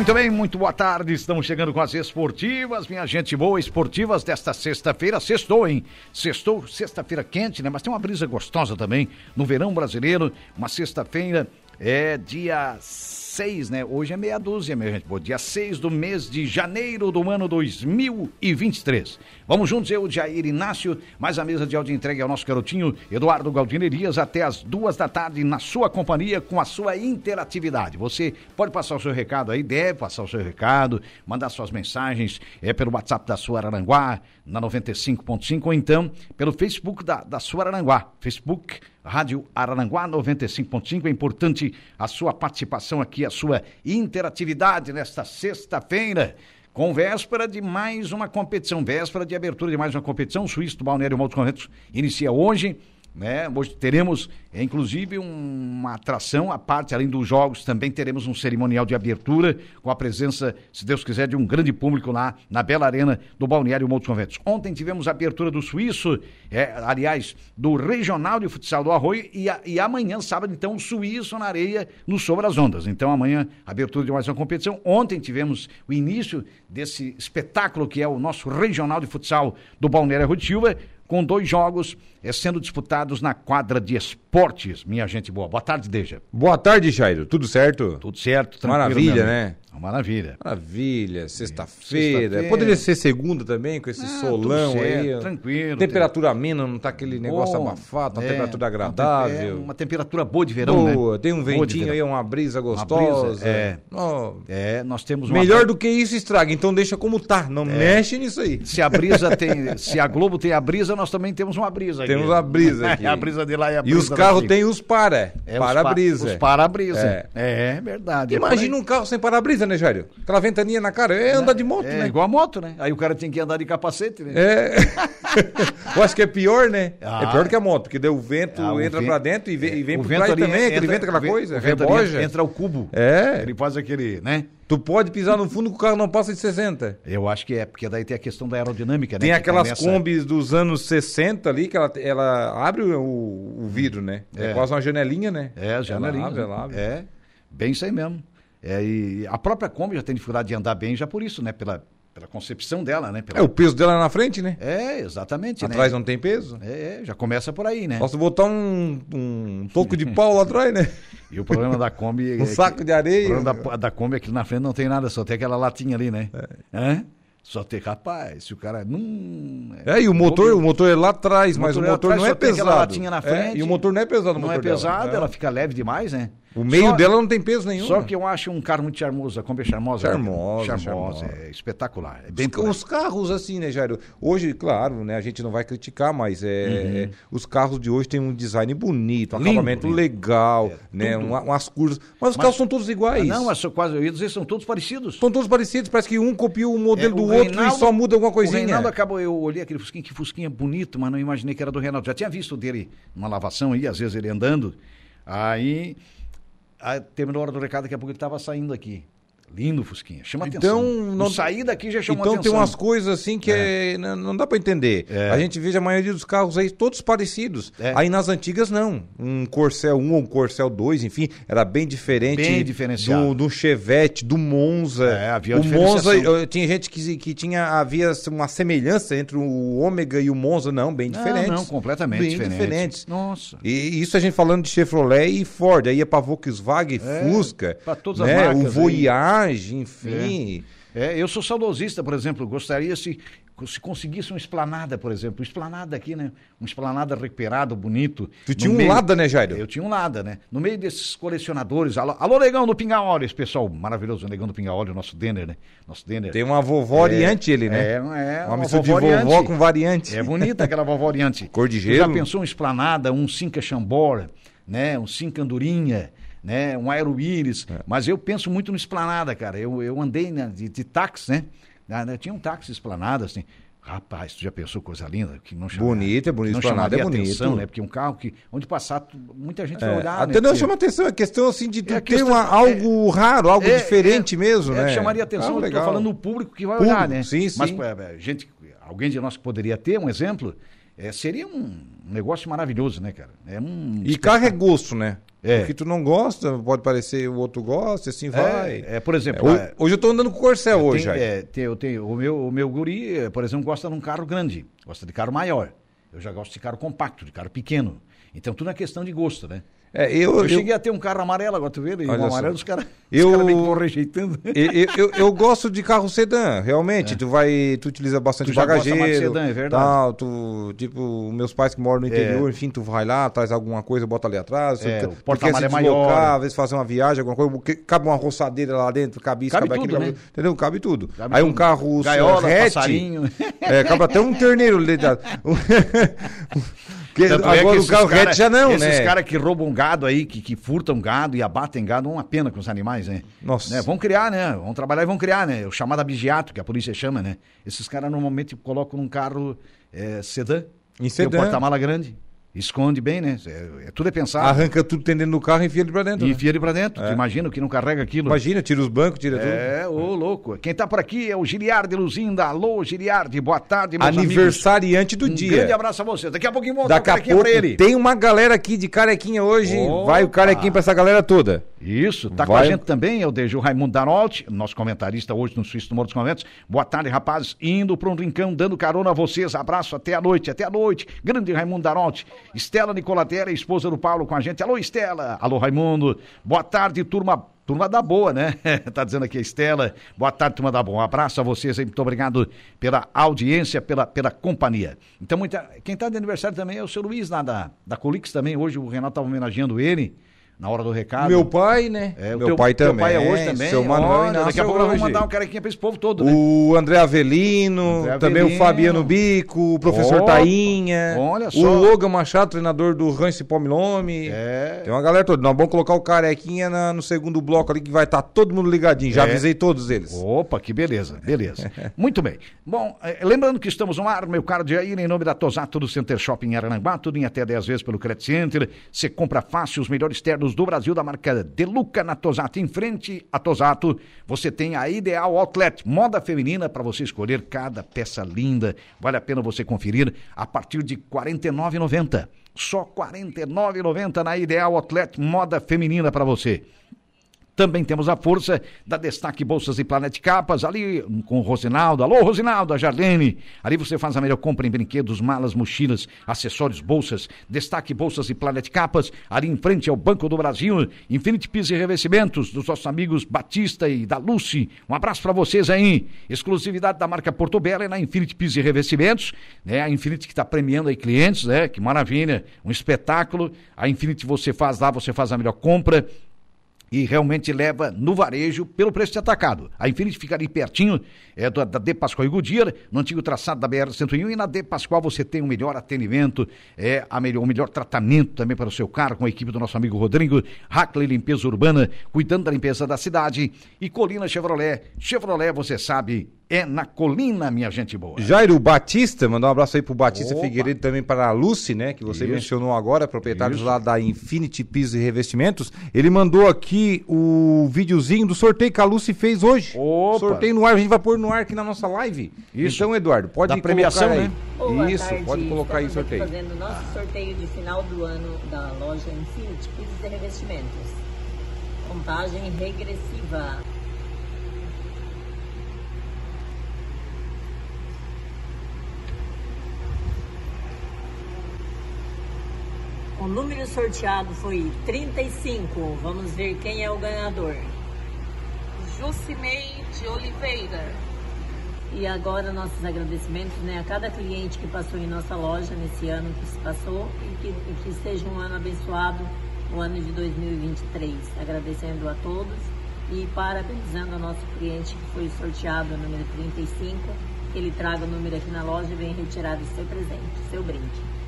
Muito bem, muito boa tarde. Estamos chegando com as esportivas, minha gente boa, esportivas desta sexta-feira. Sextou, hein? Sextou, sexta-feira quente, né? Mas tem uma brisa gostosa também no verão brasileiro. Uma sexta-feira é dia 6, né? Hoje é meia dúzia, minha gente. Boa, dia 6 do mês de janeiro do ano 2023. Vamos juntos, eu, Jair Inácio, mais a mesa de áudio entregue ao nosso garotinho Eduardo Galdinerias até as duas da tarde na sua companhia com a sua interatividade. Você pode passar o seu recado aí, deve passar o seu recado, mandar suas mensagens é pelo WhatsApp da sua Aranguá, na 95.5, ou então pelo Facebook da, da sua Aranguá, Facebook Rádio Araranguá 95.5. É importante a sua participação aqui, a sua interatividade nesta sexta-feira. Com véspera de mais uma competição, véspera de abertura de mais uma competição, o Suíço do Balneário Montes Corretos inicia hoje né? Hoje teremos, é, inclusive, uma atração à parte, além dos jogos, também teremos um cerimonial de abertura com a presença, se Deus quiser, de um grande público lá na Bela Arena do Balneário Montes Conventos. Ontem tivemos a abertura do Suíço, é, aliás, do Regional de Futsal do Arroio e, a, e amanhã, sábado, então, o Suíço na areia no Sobre as Ondas. Então, amanhã, abertura de mais uma competição. Ontem tivemos o início desse espetáculo que é o nosso Regional de Futsal do Balneário Rotilva com dois jogos é, sendo disputados na quadra de esportes. Minha gente boa. Boa tarde, Deja. Boa tarde, Jairo. Tudo certo? Tudo certo, Maravilha, né? Maravilha. Maravilha, sexta-feira. Sexta Poderia ser segunda também, com esse ah, solão certo, aí. Tranquilo. Temperatura tem... amena, não tá aquele negócio Bom, abafado, uma é, temperatura agradável. É uma temperatura boa de verão, né? boa, né? Tem um ventinho aí, uma brisa gostosa. Uma brisa, é. Oh. É, nós temos uma... Melhor do que isso estraga, então deixa como tá, não é. mexe nisso aí. Se a brisa tem, se a Globo tem a brisa, nós também temos uma brisa aqui. Temos a brisa aqui. a brisa de lá e a brisa E os carros têm os para, é, para-brisa. Os para-brisa. É. é verdade. Imagina um carro sem para-brisa, né, Jário? Aquela ventania na cara, é andar de moto, é, né? igual a moto, né? Aí o cara tem que andar de capacete, né? É. Eu acho que é pior, né? Ah. É pior que a moto, porque daí o vento ah, entra para dentro e vem, e vem por trás também, entra, aquele vento, aquela coisa, vento reboja. Entra o cubo. É. Ele faz aquele, né? Tu pode pisar no fundo que o carro não passa de 60. Eu acho que é, porque daí tem a questão da aerodinâmica, né? Tem aquelas começa... combis dos anos 60 ali, que ela, ela abre o, o vidro, né? É. é. quase uma janelinha, né? É, janelinha. Ela abre, ela abre. É, bem isso aí mesmo. É, e a própria Kombi já tem dificuldade de andar bem já por isso, né? Pela, pela concepção dela, né? Pela... É o peso dela na frente, né? É, exatamente. Né? Atrás né? não tem peso? É, já começa por aí, né? Posso botar um, um toco de pau lá atrás, né? E o problema da Kombi. um é saco que, de areia. O problema da, da Kombi é que na frente não tem nada, só tem aquela latinha ali, né? É. Só tem, rapaz, se o cara não. É, e o motor, o motor é lá atrás, mas o motor, o motor não é pesado. Latinha na frente, é, e o motor não é pesado, Não é pesado, dela. ela fica leve demais, né? O meio só, dela não tem peso nenhum. Só que eu acho um carro muito charmoso, a Kombi é charmosa. Charmosa, charmosa, charmosa. É espetacular. É bem os, os, carros, assim, né, Jairo? Hoje, claro, né, a gente não vai criticar, mas é, uhum. é os carros de hoje têm um design bonito, um lindo, acabamento lindo. legal, é, né, uma, umas curvas. Mas os mas, carros são todos iguais. Não, mas quase, eu ia dizer, são todos parecidos. São todos parecidos, parece que um copiou o modelo é, do outro Reinaldo, e só muda alguma coisinha. O Reinaldo acabou, eu olhei aquele Fusquinha, que Fusquinha bonito, mas não imaginei que era do Reinaldo. Já tinha visto dele numa lavação aí, às vezes ele andando. Aí ah, terminou a hora do recado, daqui a pouco ele estava saindo aqui. Lindo Fusquinha, chama então, atenção. Não, sair daqui já chamou então atenção. Então tem umas coisas assim que é. É, não, não, dá para entender. É. A gente vê a maioria dos carros aí todos parecidos. É. Aí nas antigas não. Um Corcel 1 ou um Corcel 2, enfim, era bem diferente. Bem diferenciado. Do, do Chevette, do Monza. É, havia o Monza, tinha gente que, que tinha havia uma semelhança entre o Ômega e o Monza, não, bem diferentes. Não, não completamente bem diferentes. diferentes. Nossa. E isso a gente falando de Chevrolet e Ford, aí é para Volkswagen, é, Fusca, para todas né? as marcas. O Voyage, aí. enfim. É, eu sou saudosista, por exemplo, gostaria se, se conseguisse uma esplanada, por exemplo, esplanada aqui, né? Uma esplanada recuperado, bonito. Tu tinha um meio... Lada, né, Jairo? Eu tinha um Lada, né? No meio desses colecionadores. Alô, alô Negão do Pinga Olhos, pessoal. Maravilhoso, Negão do Pinga Olhos, nosso Denner, né? Nosso Denner. Tem uma vovó é, oriente ele, né? É, é. Uma, uma mistura de vovó com variante. É bonita aquela vovó oriente. Cor de gelo. Tu já pensou uma esplanada, um Cinca Chambora, né? Um Cinca Andorinha né? Um aeroíris. É. Mas eu penso muito no esplanada, cara. Eu, eu andei né, de, de táxi, né? Ah? Tinha um táxi esplanada, assim. Rapaz, tu já pensou coisa linda? Que não chama, bonita, é bonito, não esplanada é bonito. atenção, né? Porque um carro que, onde passar, tu- muita gente vai É, olhar, até né? não chama atenção, é questão assim de tu É ter uma- algo raro, algo É, diferente é, mesmo, é, né? chamaria atenção, Ah, eu tô legal. falando do público que vai Público, olhar, né? sim, Mas sim. é, gente, alguém de nós que poderia ter um exemplo, é, seria um negócio maravilhoso, né, cara? É um E carro é gosto, né? É. O que tu não gosta, pode parecer o outro gosta, assim vai. É, é, por exemplo, é, hoje eu tô andando com o Corcel hoje, tem, Jair. é, eu tenho, o, meu, o meu guri, eh, por exemplo, gosta de um carro grande, gosta de carro maior. Eu já gosto de carro compacto, de carro pequeno. Então tudo é questão de gosto, né? É, eu, Eu, eu, cheguei a ter um carro amarelo, agora tu vê, e só. amarelo os caras Eu- cara meio que rejeitando. eu, eu- eu- gosto de carro sedã, realmente. Tu vai, tu utiliza bastante É. Tu bagageiro. mais sedã, é verdade. Tal, tu, tipo, meus pais que moram no interior, enfim, tu vai lá, traz alguma coisa, bota ali atrás. É, tu, o tu quer se é deslocar, maior. às vezes fazer uma viagem, alguma coisa, cabe uma roçadeira lá dentro, cabe isso, Cabe cabe, tudo, aquilo, né? entendeu? Cabe tudo. Cabe Aí um carro Gaiola, hatch, passarinho. É, cabe até um terneiro. Porque Tanto é agora o carro cara- já não, esses né? Esses caras que roubam gado aí, que, que furtam gado e abatem gado, é uma pena com os animais, né? Nossa. Né? Vão criar, né? Vão trabalhar e vão criar, né? O chamado abigeato, que a polícia chama, né? Esses caras normalmente colocam num carro é, sedã. Em Tem sedã. o porta-mala grande. Esconde bem, né? É, é- tudo é pensado. Arranca tudo tem dentro do carro e enfia ele pra dentro. E né? enfia ele pra dentro. Tu imagina o que não carrega aquilo. Imagina, tira os bancos, tira tudo. É, ô louco. Quem tá por aqui é o Giliardi Luzinda. Alô, Giliardi. Boa tarde, meus amigos. Aniversariante do Um dia. grande abraço a vocês. Daqui a pouquinho vamos Daqui dar a um pouco pra ele. tem uma galera aqui de carequinha hoje. Opa! Vai o carequinha pra essa galera toda. Isso, tá com Vai. a gente também, é o Deju Raimundo Danolt, nosso comentarista hoje no Suíço do Morro dos Conventos. Boa tarde, rapazes. Indo para um rincão, dando carona a vocês. Abraço até a noite, até a noite. Grande Raimundo Danolt. Estela Nicolatera, esposa do Paulo com a gente. Alô, Estela. Alô, Raimundo. Boa tarde, turma. Turma da boa, né? tá dizendo aqui a Estela. Boa tarde, turma da boa. Um abraço a vocês aí. Muito obrigado pela audiência, pela, pela companhia. Então, muita... quem tá de aniversário também é o seu Luiz, lá da, da Colix também. Hoje o Renato tava homenageando ele na hora do recado. Meu pai, né? É, o Meu teu, pai também. pai é hoje também. Seu Manuel Olha, Inácio daqui a pouco nós vamos mandar um carequinha pra esse povo todo, né? O André Avelino, André também o Avelino. Fabiano Bico, o professor Opa, Tainha, olha o só. Logan Machado, treinador do Rancho Pomilome. É. Tem uma galera toda. Nós vamos colocar o carequinha na- no segundo bloco ali que vai estar todo mundo ligadinho. Já É. avisei todos eles. Opa, que beleza, beleza. Muito bem. Bom, eh, lembrando que estamos no ar, meu caro Jair, em nome da Tosato do Center Shopping Arananguá, tudo em até 10 vezes pelo Credit Center. Você compra fácil os melhores ternos do Brasil da marca Deluca na Tosato. Em frente à Tosato, você tem a Ideal Outlet, moda feminina para você escolher cada peça linda. Vale a pena você conferir a partir de R$ 49,90. Só R$ 49,90 na Ideal Outlet, moda feminina para você. Também temos a força da Destaque Bolsas e Planet Capas, ali com o Rosinaldo. Alô, Rosinaldo, a Jardine. Ali você faz a melhor compra em brinquedos, malas, mochilas, acessórios, bolsas. Destaque Bolsas e Planet Capas, ali em frente ao Banco do Brasil. Infinity Pisos e Revestimentos, dos nossos amigos Batista e da Lucy. Um abraço para vocês aí. Exclusividade da marca Porto Belo é na Infinity Pisos e Revestimentos. Né? A Infinity que está premiando aí clientes, né? Que maravilha. Um espetáculo. A Infinity você faz lá, você faz a melhor compra e realmente leva no varejo pelo preço de atacado. A Infinity fica ali pertinho é, da, da De Pascoal e Goodyear, no antigo traçado da BR-101 e na De Pascoal você tem o melhor atendimento, é, a melhor, o melhor tratamento também para o seu carro com a equipe do nosso amigo Rodrigo, Hackley Limpeza Urbana, cuidando da limpeza da cidade e Colina Chevrolet. Chevrolet, você sabe, é na Colina, minha gente boa. Jairo Batista, mandar um abraço aí pro Batista Opa. Figueiredo também para a Lucy, né? Que você Isso. mencionou agora, proprietários Isso. lá da Infinity Pisos e Revestimentos. Ele mandou aqui o videozinho do sorteio que a Lucy fez hoje. Opa. Sorteio no ar, a gente vai pôr no ar aqui na nossa live. Isso. Então, Eduardo, pode Da premiação, colocar aí. né? Boa Isso, tarde. pode colocar aí o sorteio. fazendo o nosso sorteio de final do ano da loja Infinity Pisos e Revestimentos. Contagem regressiva. O número sorteado foi 35. Vamos ver quem é o ganhador. Jucinei de Oliveira. E agora nossos agradecimentos né, a cada cliente que passou em nossa loja nesse ano que se passou e que, e que seja um ano abençoado, o ano de 2023. Agradecendo a todos e parabenizando o nosso cliente que foi sorteado o número 35, que ele traga o número aqui na loja e venha retirar o seu presente, seu brinde.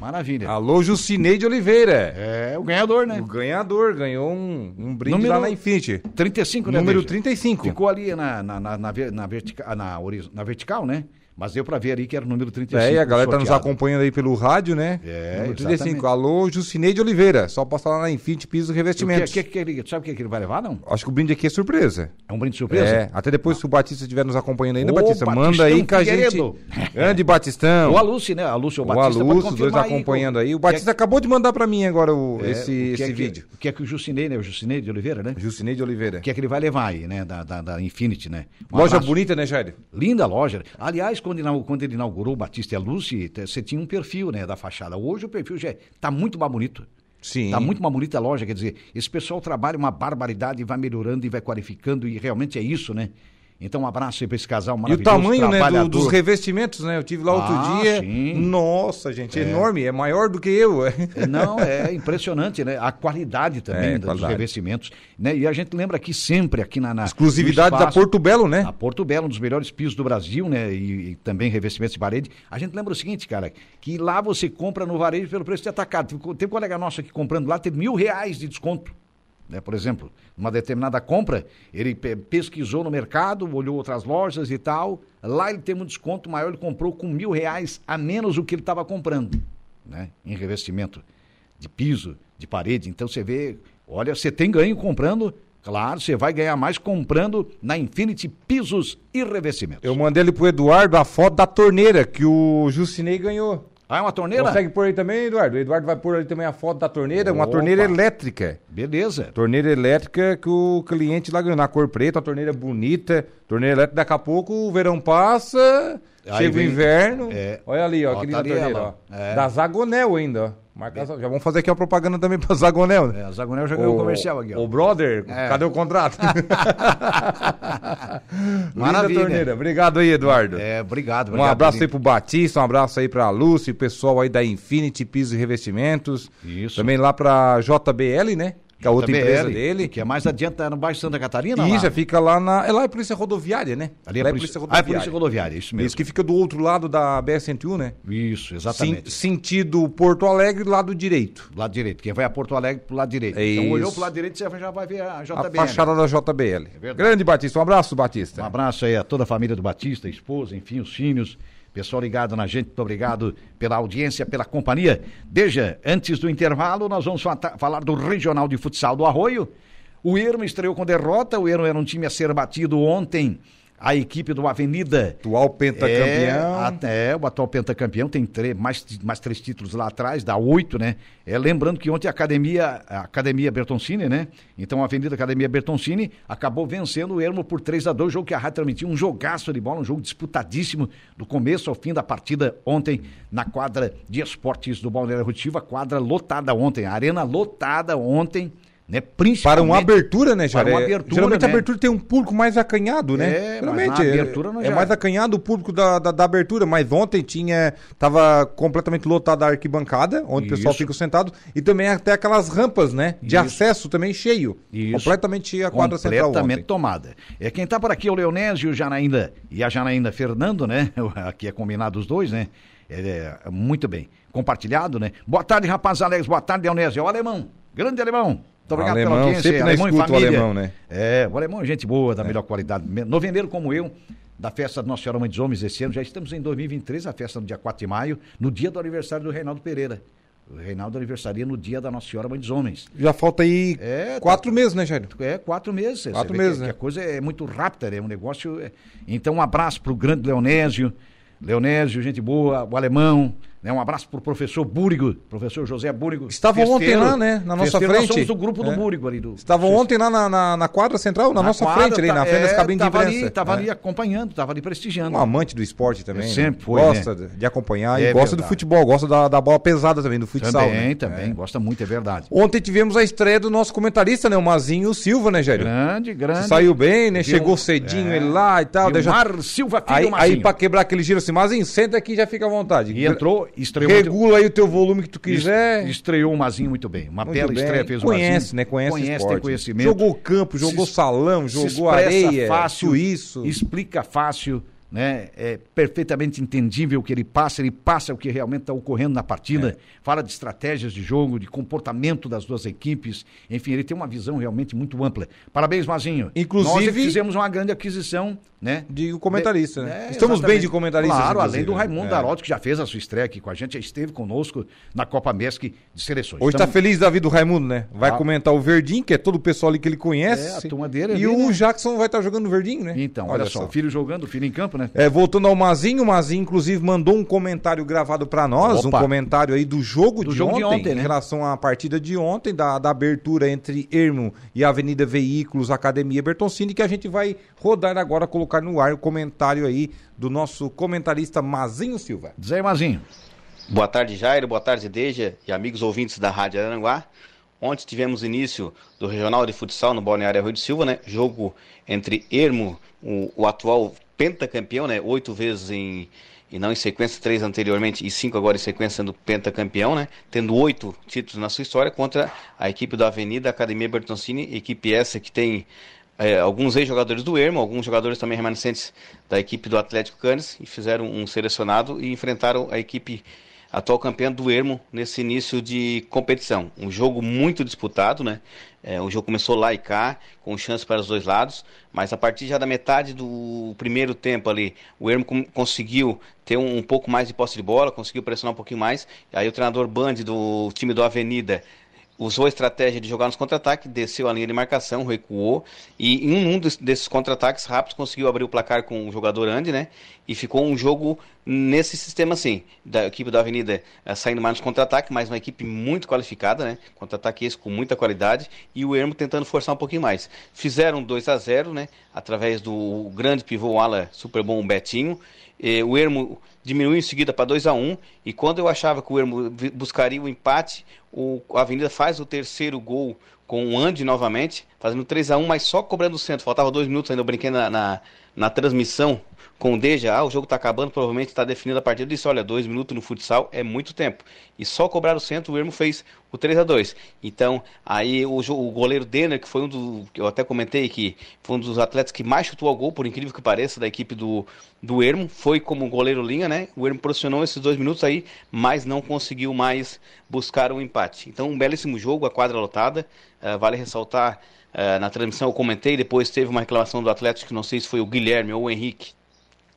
Maravilha. Alô, Jucineide Oliveira. É o ganhador, né? O ganhador ganhou um, um brinde Número- lá na Infinity. 35, né? Número Deja? 35. Ficou ali na, na, na, na, ver- na vertica- na na vertical, né? Mas deu para ver ali que era o número 35. É, e a galera tá nos acompanhando aí pelo rádio, né? É, Número exatamente. 35. Alô, Jucineide Oliveira. Só passar lá na Infinity Piso O que, Revestimentos. que, que ele, sabe o que, que ele vai levar, não? Acho que o brinde aqui é surpresa. É um brinde surpresa? É, até depois se o Batista estiver nos acompanhando ainda, Ô, Batista, manda Batistão aí que a gente. Grande Batistão. O Alúcio, né? Alúcio ou O Batista pode Alúcio, os dois aí, acompanhando o- aí. O Batista acabou de mandar pra mim agora o- é, esse, o que esse é que- vídeo. O que é que o Jucinei, né? O Jucinei de Oliveira, né? Jucineide Oliveira. O que é que ele vai levar aí, né? Da, da, da Infinity, né? Um Loja abraço. bonita, né, Jair? Linda loja. Aliás, quando, quando ele inaugurou o Batista e a Lucy, te- você tinha um perfil, né, da fachada. Hoje o perfil já é- tá muito mais bonito. Sim. Tá muito mais bonita a loja, quer dizer, esse pessoal trabalha uma barbaridade e vai melhorando e vai qualificando e realmente é isso, né? Então um abraço aí pra esse casal E o maravilhoso. tamanho, né, do- dos revestimentos, né? Eu tive lá outro Ah, dia. sim. Nossa, gente, é enorme, é maior do que eu. Não, é impressionante, né? A qualidade também É, dos qualidade. revestimentos. Né? E a gente lembra aqui sempre, aqui na. na Exclusividade no da espaço, Porto Belo, né? A Porto Belo, um dos melhores pisos do Brasil, né? E, e também revestimentos de parede. A gente lembra o seguinte, cara, que lá você compra no varejo pelo preço de atacado. Teve, teve um colega nosso aqui comprando lá, teve mil reais de desconto. Né? Por exemplo, uma determinada compra, ele pe- pesquisou no mercado, olhou outras lojas e tal. Lá ele teve um desconto maior, ele comprou com mil reais a menos do que ele estava comprando, né? Em revestimento de piso, de parede. Então você vê, olha, você tem ganho comprando. Claro, você vai ganhar mais comprando na Infinity Pisos e Revestimentos. Eu mandei ali pro Eduardo a foto da torneira que o Jucinei ganhou. Ah, é uma torneira? Consegue pôr aí também, Eduardo? O Eduardo vai pôr ali também a foto da torneira, uma Opa. torneira elétrica. Beleza. Torneira elétrica que o cliente lá ganhou na cor preta, uma torneira bonita. Torneira elétrica, daqui a pouco o verão passa, Aí chega o vem- inverno. é. Olha ali, ó, Ó, que tá linda torneira, ó. é. Da Zagonel ainda, ó. Marca, Já vamos fazer aqui uma propaganda também pra Zagonel, né? É, a Zagonel já ganhou o comercial aqui, ó. Ô, brother, É. cadê o contrato? Maravilha. Torneira. Obrigado aí, Eduardo. É, obrigado. Um obrigado, abraço aí pro Batista, um abraço aí pra Lúcia, pessoal aí da Infinity Pisos e Revestimentos. Isso. Também lá pra JBL, né? Que é a outra JBL, empresa dele. Que é mais adiante, tá no bairro Santa Catarina. Isso, lá. fica lá na. É lá é Polícia Rodoviária, né? Ali é lá a polícia, ah, é polícia rodoviária, isso mesmo. Isso que fica do outro lado da BR-101, né? Isso, Sim- exatamente. sentido Porto Alegre, lado direito. Lado direito. Quem vai a Porto Alegre pro lado direito. É então olhou isso. pro lado direito, você já vai ver a A JBL. fachada da JBL. É. Grande Batista, um abraço, Batista. Um abraço aí a toda a família do Batista, a esposa, enfim, os filhos. Pessoal ligado na gente, muito obrigado pela audiência, pela companhia. Deja, antes do intervalo, nós vamos fa- falar do Regional de Futsal do Arroio. O Ermo estreou com derrota, o Ermo era um time a ser batido ontem. A equipe do Avenida. Atual pentacampeão. É, até o atual pentacampeão tem três, mais, mais três títulos lá atrás, dá oito, né? É, lembrando que ontem a Academia, a Academia Bertoncini, né? Então a Avenida Academia Bertoncini acabou vencendo o Ermo por 3 a 2 jogo que a Rádio transmitiu, um jogaço de bola, um jogo disputadíssimo do começo ao fim da partida ontem na quadra de esportes do Balneário Rotiva, quadra lotada ontem, a arena lotada ontem, né? Para uma abertura, né, Jair? Para uma É, abertura, Geralmente a né? abertura tem um público mais acanhado, né? É, mas Geralmente é- abertura não é, já- mais acanhado o público da, da, da abertura, mas ontem tinha. Tava completamente lotada a arquibancada, onde o pessoal Isso. fica sentado, e também até aquelas rampas, né? De Isso. acesso também cheio. Isso. Completamente cheia a quadra central completamente tomada. É quem tá por aqui é o Leonésio, o Janaína e a Janaína Fernando, né? Aqui é combinado os dois, né? É, é, muito bem. Compartilhado, né? Boa tarde, rapaz Alex. Boa tarde, Leonésio. É o alemão. Grande alemão. Muito obrigado Alemão, pela audiência. sempre alemão e escuta o alemão, né? É, o alemão é gente boa, da melhor qualidade. Novembreiro como eu, da festa da Nossa Senhora Mãe dos Homens esse ano. Já estamos em 2023, a festa no dia 4 de maio, no dia do aniversário do Reinaldo Pereira. O Reinaldo aniversaria no dia da Nossa Senhora Mãe dos Homens. Já falta aí É, tá- quatro meses, né, Jair? É, quatro meses. Quatro meses, que, né? que a coisa é muito rápida, é um negócio. é- Então, um abraço para o grande Leonésio. Leonésio, gente boa, o alemão. Né? Um abraço para o professor Búrigo, professor José Búrigo. Estavam ontem lá, né, na nossa Festeiro, Nós frente. somos do grupo do É. Búrigo ali. Do, Estavam ontem lá na, na, na quadra central, na, nossa quadra, frente, ali, tá- na frente das é, cabines de imprensa. ali, Tava É. ali acompanhando, tava ali prestigiando. Um amante do esporte também. É, né? sempre foi, Gosta né? de- acompanhar É e gosta do verdade. futebol, gosta da, da bola pesada também, do futsal. também, né? também, gosta muito, é verdade. Ontem tivemos a estreia do nosso comentarista, né? O Mazinho Silva, né, Gério? Grande, grande. Saiu bem, né? Viu- Chegou cedinho é. ele lá e tal. Vilmar Silva Filho Aí, aí Marcinho. pra quebrar aquele giro assim, Mazinho, senta aqui e já fica à vontade. E entrou, estreou muito- Regula aí o teu volume que tu quiser. Estreou o Mazinho muito bem. Uma Muito bela bem. estreia fez o Conhece, Mazinho. né? Conhece, o Conhece, esporte. tem conhecimento. Jogou campo, jogou Se- salão, jogou areia, fácil, suíço. Explica fácil, né? É perfeitamente entendível o que ele passa, ele passa o que realmente está ocorrendo na partida, é. fala de estratégias de jogo, de comportamento das duas equipes, enfim, ele tem uma visão realmente muito ampla. Parabéns, Mazinho. Inclusive, Nós fizemos uma grande aquisição, né? De comentarista, de, né? É, Estamos exatamente. bem de comentarista. Claro, além do Raimundo é. Darotti, que já fez a sua estreia aqui com a gente, já esteve conosco na Copa MESC de seleções. Hoje está então, feliz da vida do Raimundo, né? Vai ah. comentar o Verdinho, que é todo o pessoal ali que ele conhece. É, a turma dele. E ali, o né? Jackson vai estar tá jogando o Verdinho, né? Então, olha, olha só, só, o filho jogando, o filho em campo, né? É, voltando ao Mazinho, o Mazinho, inclusive, mandou um comentário gravado para nós, Opa. um comentário aí do jogo, do de, jogo ontem, de ontem, né? em relação à partida de ontem, da, da abertura entre Ermo e Avenida Veículos, Academia Bertoncini, que a gente vai rodar agora, colocar no ar o comentário aí do nosso comentarista Mazinho Silva. Diz aí, Mazinho. Boa tarde, Jairo. Boa tarde, Deja e amigos ouvintes da Rádio Aranguá. Ontem tivemos início do Regional de Futsal no Balneário Rio de Silva, né? Jogo entre Ermo, o, o atual pentacampeão, né? Oito vezes em e não em sequência, três anteriormente e cinco agora em sequência sendo pentacampeão, né? Tendo oito títulos na sua história contra a equipe da Avenida Academia Bertoncini, equipe essa que tem é, alguns ex-jogadores do Ermo, alguns jogadores também remanescentes da equipe do Atlético Canes e fizeram um selecionado e enfrentaram a equipe atual campeã do Ermo nesse início de competição. Um jogo muito disputado, né? É, o jogo começou lá e cá, com chance para os dois lados, mas a partir já da metade do primeiro tempo ali, o Ermo conseguiu ter um, um, pouco mais de posse de bola, conseguiu pressionar um pouquinho mais. Aí o treinador Band do time do Avenida usou a estratégia de jogar nos contra-ataques, desceu a linha de marcação, recuou e em um desses contra-ataques rápidos conseguiu abrir o placar com o jogador Andy, né? E ficou um jogo nesse sistema assim, da equipe da Avenida eh, saindo mais nos contra-ataques, mas uma equipe muito qualificada, né? Contra-ataque esse com muita qualidade e o Ermo tentando forçar um pouquinho mais. Fizeram 2 a 0, né? Através do grande pivô ala super bom Betinho. E o Ermo diminuiu em seguida para 2 a 1 um, e quando eu achava que o Ermo buscaria o empate, o, a Avenida faz o terceiro gol com o Andy novamente, fazendo 3 a 1 mas só cobrando o centro. Faltava dois minutos ainda, eu brinquei na, na, na transmissão com o Deja, ah, o jogo está acabando, provavelmente está definido a partida. Eu disse, olha, dois minutos no futsal é muito tempo. E só cobrar o centro, o Ermo fez o 3 a 2 Então, aí o, o goleiro Denner, que foi um dos, eu até comentei que foi um dos atletas que mais chutou ao gol, por incrível que pareça, da equipe do, do Ermo, foi como goleiro linha, né? O Ermo posicionou esses dois minutos aí, mas não conseguiu mais buscar um empate. Então, um belíssimo jogo, a quadra lotada. Uh, vale ressaltar, uh, na transmissão eu comentei, depois teve uma reclamação do Atlético, que não sei se foi o Guilherme ou o Henrique,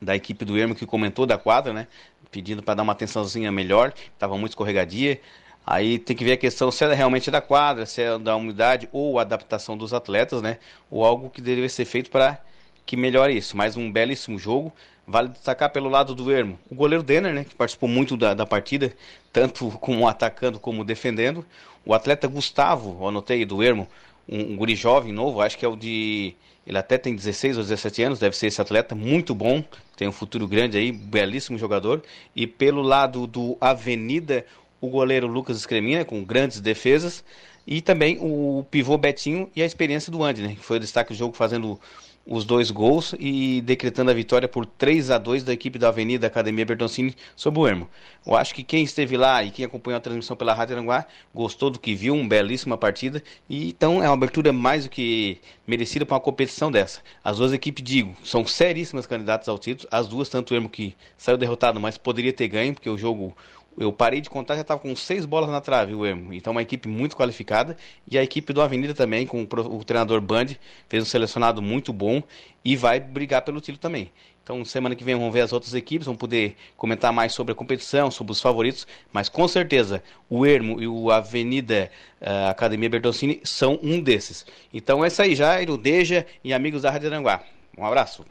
da equipe do Ermo que comentou da quadra, né? Pedindo para dar uma atençãozinha melhor, estava muito escorregadia. Aí tem que ver a questão se é realmente da quadra, se é da umidade ou adaptação dos atletas, né? Ou algo que deveria ser feito para que melhore isso. Mais um belíssimo jogo. Vale destacar pelo lado do Ermo o goleiro Denner, né? Que participou muito da, da partida, tanto como atacando como defendendo. O atleta Gustavo, anotei do Ermo, um, um guri jovem novo, acho que é o de ele até tem 16 ou 17 anos, deve ser esse atleta, muito bom, tem um futuro grande aí, belíssimo jogador. E pelo lado do Avenida, o goleiro Lucas Escremina, com grandes defesas. E também o pivô Betinho e a experiência do Andy, né? Que foi o destaque do jogo fazendo os dois gols e decretando a vitória por 3 a 2 da equipe da Avenida Academia Bertoncini sobre o Ermo. Eu acho que quem esteve lá e quem acompanhou a transmissão pela Rádio Aranguá gostou do que viu, uma belíssima partida. E então é uma abertura mais do que merecida para uma competição dessa. As duas equipes, digo, são seríssimas candidatas ao título. As duas, tanto o Ermo que saiu derrotado, mas poderia ter ganho, porque o jogo eu parei de contar, já estava com seis bolas na trave o Emo. Então, uma equipe muito qualificada. E a equipe do Avenida também, com o, treinador Band, fez um selecionado muito bom e vai brigar pelo título também. Então, semana que vem vamos ver as outras equipes, vamos poder comentar mais sobre a competição, sobre os favoritos, mas com certeza o Ermo e o Avenida uh, Academia Bertoncini são um desses. Então é isso aí, Jairo, Deja e amigos da Rádio Aranguá. Um abraço.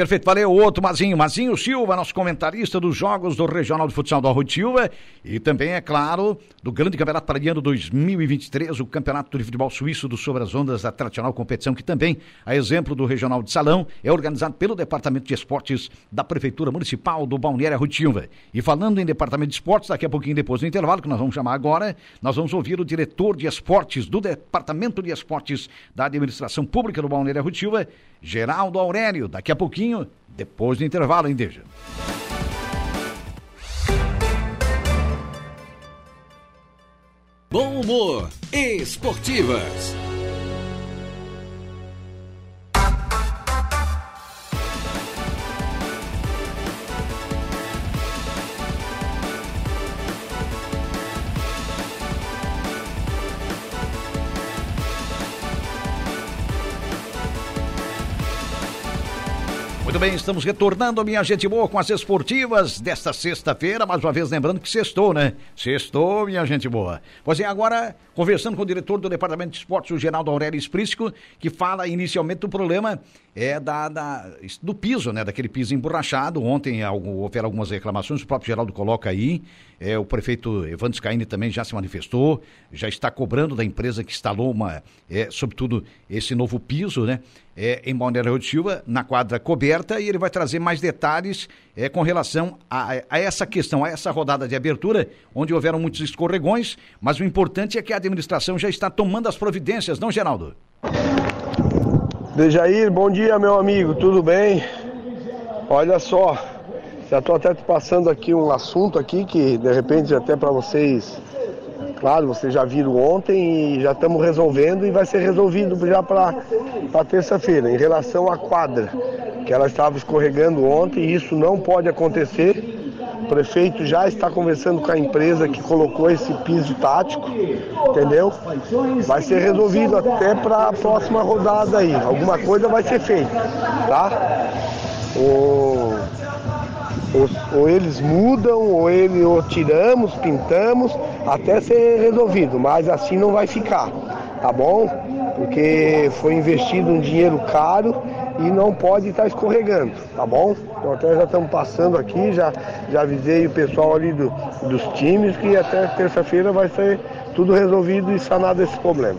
Perfeito, valeu. Outro Mazinho, Mazinho Silva, nosso comentarista dos jogos do Regional de Futsal do Arroio Silva e também, é claro, do Grande Campeonato Paradiano 2023, o Campeonato de Futebol Suíço do Sobre as Ondas, da tradicional competição que também, a exemplo do Regional de Salão, é organizado pelo Departamento de Esportes da Prefeitura Municipal do Balneário Arroio Silva. E falando em Departamento de Esportes, daqui a pouquinho depois do intervalo, que nós vamos chamar agora, nós vamos ouvir o diretor de esportes do Departamento de Esportes da Administração Pública do Balneário Arroio Silva, Geraldo Aurélio. Daqui a pouquinho, depois do intervalo, Deja? Bom humor, esportivas. Bem, estamos retornando, minha gente boa, com as esportivas desta sexta-feira. Mais uma vez, lembrando que sextou, né? Sextou, minha gente boa. Pois é, agora, conversando com o diretor do Departamento de Esportes, o Geraldo Aurélio Esprístico, que fala inicialmente do problema é da, da, do piso, né? Daquele piso emborrachado. Ontem houveram algumas reclamações, o próprio Geraldo coloca aí. É, o prefeito Evandro Scaini também já se manifestou, já está cobrando da empresa que instalou uma, é, sobretudo, esse novo piso, né? É, em Balneário de Silva, na quadra coberta, e ele vai trazer mais detalhes é, com relação a, a, essa questão, a essa rodada de abertura, onde houveram muitos escorregões, mas o importante é que a administração já está tomando as providências, não, Geraldo? Dejair, bom dia, meu amigo, tudo bem? Olha só, já estou até passando aqui um assunto aqui que de repente até para vocês, claro, vocês já viram ontem e já estamos resolvendo e vai ser resolvido já para terça-feira. Em relação à quadra, que ela estava escorregando ontem e isso não pode acontecer. O prefeito já está conversando com a empresa que colocou esse piso tático, entendeu? Vai ser resolvido até para a próxima rodada aí. Alguma coisa vai ser feita, tá? O ou, ou eles mudam, ou ele ou tiramos, pintamos, até ser resolvido, mas assim não vai ficar, tá bom? Porque foi investido um dinheiro caro e não pode estar escorregando, tá bom? Então até já estamos passando aqui, já, já avisei o pessoal ali do, dos times que até terça-feira vai ser tudo resolvido e sanado esse problema.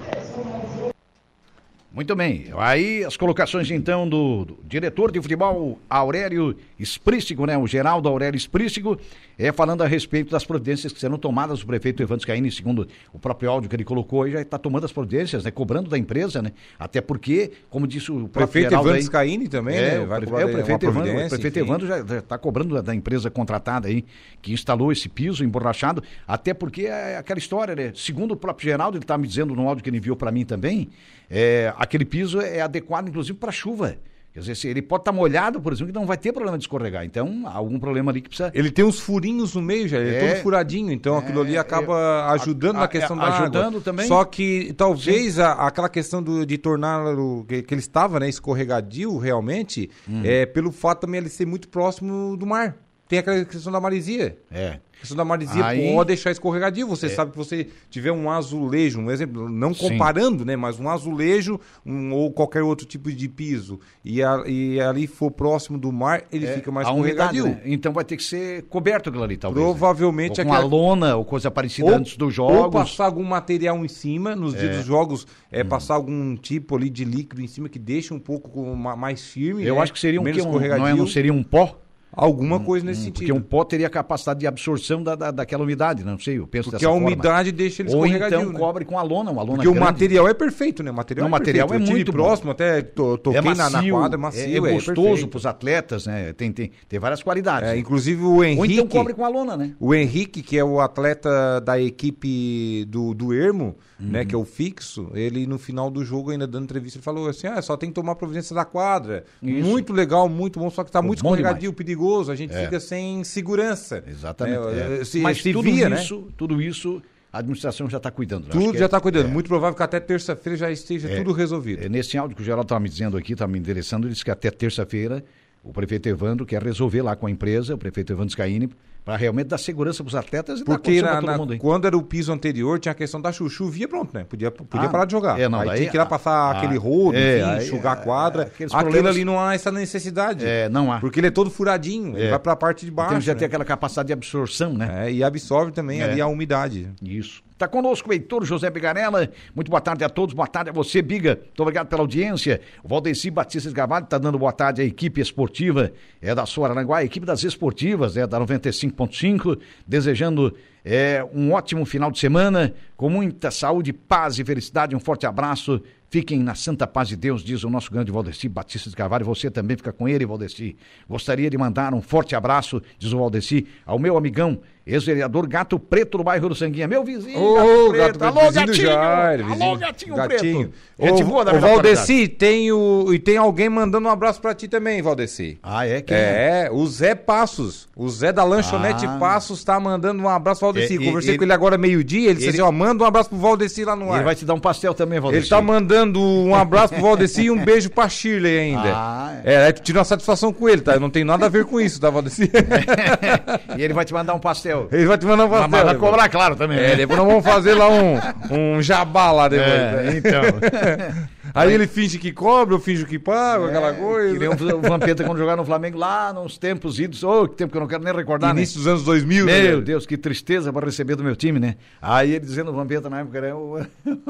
Muito bem. Aí as colocações então do, do diretor de futebol Aurélio Esprístigo, né? O Geraldo Aurélio Esprístigo, é falando a respeito das providências que serão tomadas. O prefeito Evandro Caini, segundo o próprio áudio que ele colocou, já está tomando as providências, né? Cobrando da empresa, né? Até porque, como disse o prefeito Evandro Caini também, é, né? Vai é, o prefeito Evandro, o prefeito Evandro já está cobrando da empresa contratada aí, que instalou esse piso emborrachado, até porque é aquela história, né? Segundo o próprio Geraldo, ele está me dizendo no áudio que ele enviou para mim também, é, aquele piso é adequado, inclusive, para chuva. Quer dizer, se ele pode estar tá molhado, por exemplo, que não vai ter problema de escorregar. Então, há algum problema ali que precisa. Ele tem uns furinhos no meio já, ele é, é todo furadinho, então é, aquilo ali acaba é, ajudando a, na questão a, da ajudando água. também. Só que talvez a, aquela questão do, de torná-lo, que, que, ele estava, né, escorregadio realmente, uhum. é pelo fato também ele ser muito próximo do mar. Tem aquela questão da marisia. É. A questão da marisia Aí... pode deixar escorregadio. Você é. sabe que você tiver um azulejo, um exemplo, não comparando, Sim. né? Mas um azulejo um, ou qualquer outro tipo de piso e, a, e ali for próximo do mar, ele é, fica mais escorregadio. Umidade, né? Então vai ter que ser coberto aquilo ali, talvez. Né? Provavelmente. Né? Ou com aquela... lona ou coisa parecida ou, antes dos jogos. Ou passar algum material em cima, nos dias é. dos jogos, é, hum. passar algum tipo ali de líquido em cima que deixa um pouco mais firme. Eu né? acho que seria um, que um não, é, não seria um pó? Alguma hum, coisa nesse hum, sentido. Porque um pó teria capacidade de absorção da, da, daquela umidade, não sei, eu penso porque dessa forma. Porque a umidade deixa ele Ou então né? cobre com a lona, uma lona Porque grande. o material é perfeito, né? O material, não, é, material perfeito. é muito próximo, até to, toquei é macio, na, quadra, é macio, é, é gostoso para os atletas, né? Tem, tem, tem várias qualidades. É, inclusive o Henrique... Ou então cobre com a lona, né? O Henrique, que é o atleta da equipe do, do Ermo, né, uhum. né, que é o fixo, ele no final do jogo, ainda dando entrevista, ele falou assim: ah, só tem que tomar providência da quadra. Isso. Muito legal, muito bom, só que está muito escorregadio, perigoso, a gente é. fica sem segurança. Exatamente. Né? É. Se, Mas se tudo via, isso, né? tudo isso a administração já está cuidando. Tudo já está é, cuidando. É. Muito provável que até terça-feira já esteja é, tudo resolvido. É, nesse áudio que o Geraldo estava me dizendo aqui, estava me endereçando, ele disse que até terça-feira o prefeito Evandro quer resolver lá com a empresa, o prefeito Evandro Scaini, para realmente dar segurança para os atletas e Porque dar na, na, quando era o piso anterior, tinha a questão da chuva, chovia pronto, né? Podia, podia ah, parar de jogar. É, não, aí daí, tinha que ir lá passar ah, aquele rodo, é, enfim, aí, enxugar a quadra. É, Aquilo ali não há essa necessidade. É, não há. Porque ele é todo furadinho, ele é. vai para a parte de baixo. Então já né? tem aquela capacidade de absorção, né? É, e absorve também é. ali a umidade. Isso. Está conosco o Heitor José Bigarella. Muito boa tarde a todos. Boa tarde a você, Biga. Muito obrigado pela audiência. O Valdeci Batista Gavalho está dando boa tarde à equipe esportiva é da Suaranguá, a equipe das esportivas, é da 95.5, desejando é, um ótimo final de semana, com muita saúde, paz e felicidade. Um forte abraço. Fiquem na santa paz de Deus, diz o nosso grande Valdeci Batista de Carvalho. Você também fica com ele, Valdeci. Gostaria de mandar um forte abraço, diz o Valdeci, ao meu amigão ex-vereador Gato Preto do bairro do Sanguinha. Meu vizinho, Ô, Gato, Preto. Alô, gatinho. Jair, vizinho. Alô, gatinho, gatinho. Preto. Gente boa da Valdeci, tem o, e tem alguém mandando um abraço pra ti também, Valdeci. Ah, é? Quem é, é, o Zé Passos. O Zé da Lanchonete ah. Passos tá mandando um abraço pro Valdeci. É, Conversei ele, com ele agora meio-dia, ele, ele disse assim, ó, manda um abraço pro Valdeci lá no ar. Ele vai te dar um pastel também, Valdeci. Ele tá mandando um abraço pro Valdeci e um beijo pra Shirley ainda. Ah, é. é, aí tu tirou uma satisfação com ele, tá? Não tem nada a ver com isso, tá, Valdeci? e ele vai te mandar um pastel. Ele vai te mandar um pastel. Mas vai cobrar, claro, também. É, né? depois nós vamos fazer lá um, um jabá lá depois. É, então. Aí ele finge que cobra, eu finge que pago, é, aquela coisa. Que nem o Vampeta quando jogava no Flamengo lá nos tempos idos. Ô, oh, que tempo que eu não quero nem recordar, Início né? dos anos 2000, né, Meu né? Deus, que tristeza para receber do meu time, né? Aí ele dizendo, o Vampeta na época, né? O,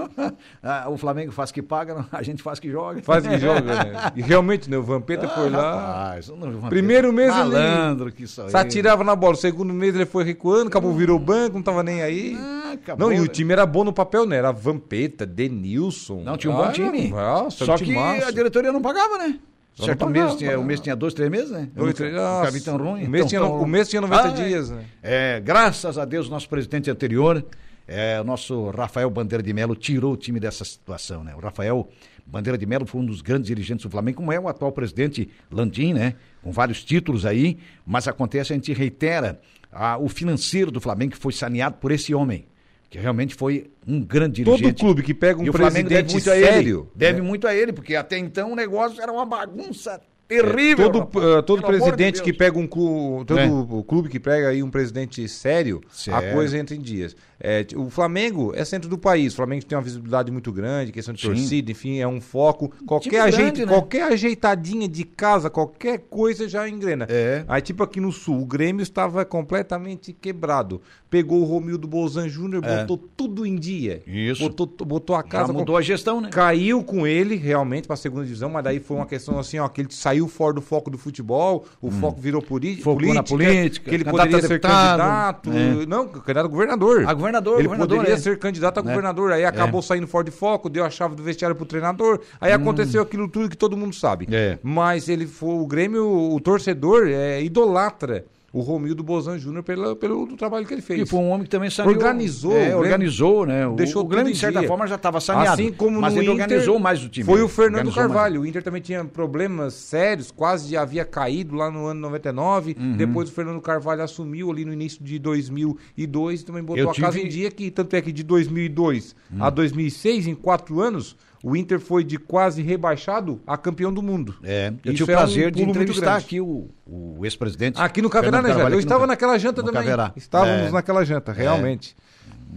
ah, o Flamengo faz que paga, a gente faz que joga. Faz que joga, né? E realmente, né? O Vampeta foi lá. Ah, não, Primeiro mês Malandro ele que só só tirava na bola. Segundo mês ele foi recuando, acabou virou banco, não tava nem aí. Ah, acabou, não, e o time era bom no papel, né? Era Vampeta, Denilson. Não, tinha um bom time. Nossa, só que que a diretoria não pagava, né? Certo mês, tinha, o mês tinha dois, três meses, né? Dois, três, nunca, tão ruim. O mês, tinha, tão... o mês tinha 90 ah, dias, né? É, graças a Deus, o nosso presidente anterior, é, o nosso Rafael Bandeira de Melo, tirou o time dessa situação, né? O Rafael Bandeira de Melo foi um dos grandes dirigentes do Flamengo, como é o atual presidente Landim, né? Com vários títulos aí, mas acontece, a gente reitera, a, o financeiro do Flamengo que foi saneado por esse homem que realmente foi um grande dirigente. Todo clube que pega um presidente deve muito sério... Ele, deve né? muito a ele, porque até então o negócio era uma bagunça terrível. É, todo uh, todo presidente de que pega um clube, todo é. clube que pega aí um presidente sério, sério. a coisa entra em dias. É, o Flamengo é centro do país. O Flamengo tem uma visibilidade muito grande, questão de Sim. torcida, enfim, é um foco. Qualquer, ajeite, grande, né? qualquer ajeitadinha de casa, qualquer coisa já engrena. É. Aí, tipo aqui no Sul, o Grêmio estava completamente quebrado. Pegou o Romildo Bolzan Júnior, é. botou tudo em dia. Isso. Botou, botou a casa. Já mudou com... a gestão, né? Caiu com ele, realmente, para a segunda divisão, mas daí foi uma questão assim, ó, que ele saiu fora do foco do futebol, o hum. foco virou política. Focou na política. Que ele poderia ser candidato. É. Não, candidato a governador. A governador. Ele governador, poderia é. ser candidato a né? governador. Aí acabou é. saindo fora de foco, deu a chave do vestiário pro treinador. Aí hum. aconteceu aquilo tudo que todo mundo sabe. É. Mas ele foi o Grêmio, o torcedor, é, idolatra o Romildo Bozan Júnior pelo, pelo trabalho que ele fez. E foi um homem que também saneou. Organizou. É, organizou, né? O, deixou o Grêmio, de certa forma, já estava saneado. Assim como mas ele Inter, organizou mais o time. Foi o Fernando Carvalho. Mais. O Inter também tinha problemas sérios, quase havia caído lá no ano 99. Uhum. Depois o Fernando Carvalho assumiu ali no início de 2002 e também botou Eu a tive... casa em dia, que tanto é que de 2002 a 2006, em quatro anos o Inter foi de quase rebaixado a campeão do mundo. É, eu Isso tive o prazer é um de entrevistar aqui o, o ex-presidente. Aqui no Caverá, né, Eu estava no, naquela janta também. Caverá. Estávamos é, naquela janta, realmente.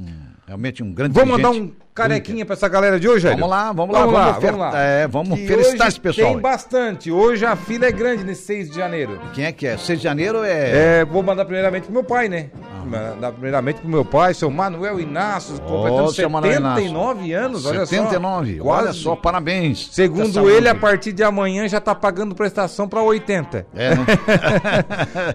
É. Realmente um grande Vamos mandar um carequinha para essa galera de hoje, Vamos lá, vamos lá, vamos, lá, vamos lá. É, vamos que felicitar esse pessoal. Tem bastante. Hoje a fila é grande nesse 6 de janeiro. Quem é que é? 6 de janeiro é. É, vou mandar primeiramente pro meu pai, né? Primeiramente pro meu pai, seu Manuel Inácio, completando 79 anos, olha 79, só. olha só, parabéns. Segundo ele, a partir de amanhã já tá pagando prestação para 80. É, né?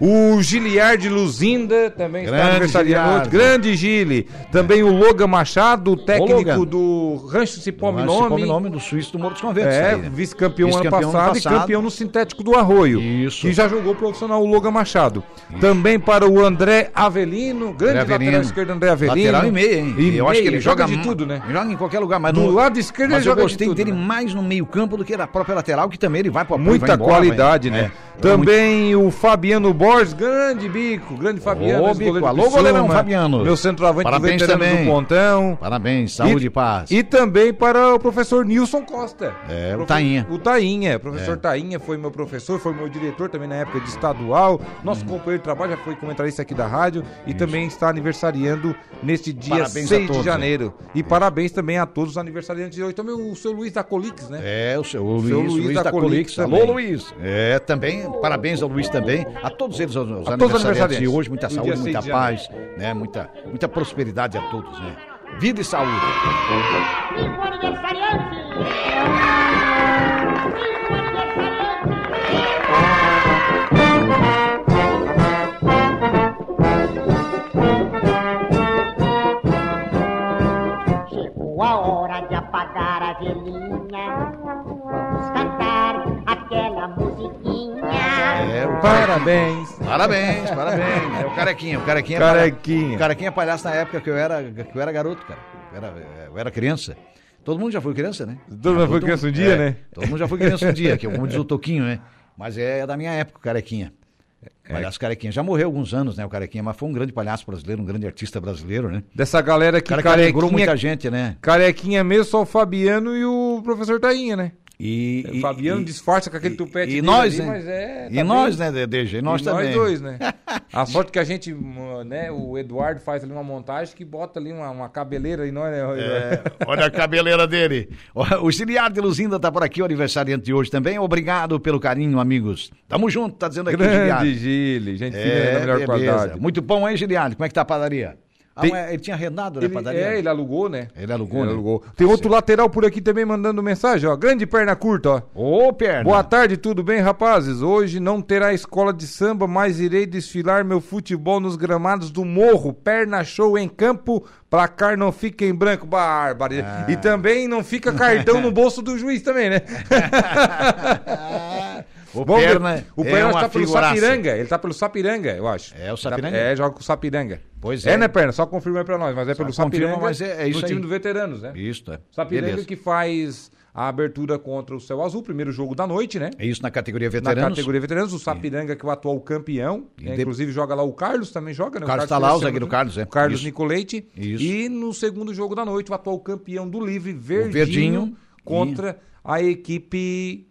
o Giliard Luzinda também grande está aniversariando. Grande Gili. Também o Logan Machado, técnico do Rancho Cipome Nome. Nome do Suíço do Morro dos Conventos. É, né? vice-campeão vice ano, passado, ano passado e campeão no Sintético do Arroio. Isso. Que já jogou profissional o Logan Machado. Isso. Também para o André Avelino, grande André lateral Avelino. esquerdo André Avelino. Lateral e meia, hein? E eu acho que ele joga, joga de tudo, né? Joga em qualquer lugar, mas do no, lado esquerdo mas ele joga eu gostei de tudo, dele né? mais no meio-campo do que na própria lateral, que também ele vai para Muita embora, qualidade, vai. né? É. Também muito... o Fabiano Borges, grande bico, grande Fabiano. Ô, bico, alô, goleirão Fabiano. Meu centroavante Parabéns também. do Pontão. Parabéns, saúde e, paz. E também para o professor Nilson Costa. É, o Tainha. O Tainha, professor é. Tainha foi meu professor, foi meu diretor também na época de estadual. Nosso hum. companheiro de trabalho já foi comentarista aqui da rádio e Isso. também está aniversariando neste dia parabéns 6 todos, de né? janeiro. Né? E é. parabéns também a todos os aniversariantes de hoje. Também o seu Luiz da Colix, né? É, o seu, o seu Luiz, Luiz, da, da Colix. Alô, Luiz. É, também, parabéns ao Luiz também, a todos eles, os, os aniversariantes, aniversariantes de hoje, muita saúde, muita paz, né? Muita, muita prosperidade a todos, né? Vida e saúde. Viva aniversariante! Chegou hora de apagar a velhinha. Vamos cantar aquela musiquinha. É, o Parabéns. Parabéns, parabéns. É o Carequinha, o Carequinha. É carequinha. O Carequinha é palhaço na época que eu era, que eu era garoto, cara. Eu era, eu era criança. Todo mundo já foi criança, né? Todo mundo já foi criança um dia, é, né? Todo mundo já foi criança um dia, que é como diz o Toquinho, né? Mas é da minha época, o Carequinha. É. Palhaço Carequinha. Já morreu alguns anos, né, o Carequinha, mas foi um grande palhaço brasileiro, um grande artista brasileiro, né? Dessa galera que Cara, Carequinha... muita gente, né? Carequinha mesmo, só o Fabiano e o o professor Tainha, né? E, o Fabiano e, disfarça com aquele tupete e, nós, ali, né? mas é. Tá e nós, né, DG? E nós e também. Nós dois, né? a sorte que a gente, né, o Eduardo faz ali uma montagem que bota ali uma, uma cabeleira e nós, né? É, olha a cabeleira dele. O Giliar de Luzinda tá por aqui, o aniversariante de hoje também. Obrigado pelo carinho, amigos. Tamo junto, tá dizendo aqui, Grande Gili, gente é, da melhor beleza. qualidade. Muito bom, hein, Giliar? Como é que tá a padaria? Ah, Tem... ele tinha arrendado, né, ele, padaria? É, ele alugou, né? Ele alugou, ele né? alugou. Tem outro lateral por aqui também mandando mensagem, ó. Grande perna curta, ó. Ô, perna. Boa tarde, tudo bem, rapazes? Hoje não terá escola de samba, mas irei desfilar meu futebol nos gramados do morro. Perna show em campo, placar não fica em branco. Bárbaro. Ah. E também não fica cartão no bolso do juiz também, né? O Vamos Perna, o Perna é está pelo Sapiranga. Ele está pelo Sapiranga, eu acho. É o Sapiranga? É, joga com o Sapiranga. Pois é. É, né, Perna? Só confirma aí pra nós. Mas é Só pelo Sapiranga. Mas é, é isso no aí. time do veteranos, né? Isso, é. Sapiranga Beleza. que faz a abertura contra o Céu Azul, primeiro jogo da noite, né? É isso na categoria veteranos. Na categoria veteranos, o Sapiranga, que é o atual campeão. Né? De... Inclusive joga lá o Carlos, também joga, né? O Carlos está lá, o zagueiro Carlos, é. O Carlos isso. Nicoleite. Isso. E no segundo jogo da noite, o atual campeão do Livre, Verdinho, Verdinho contra a equipe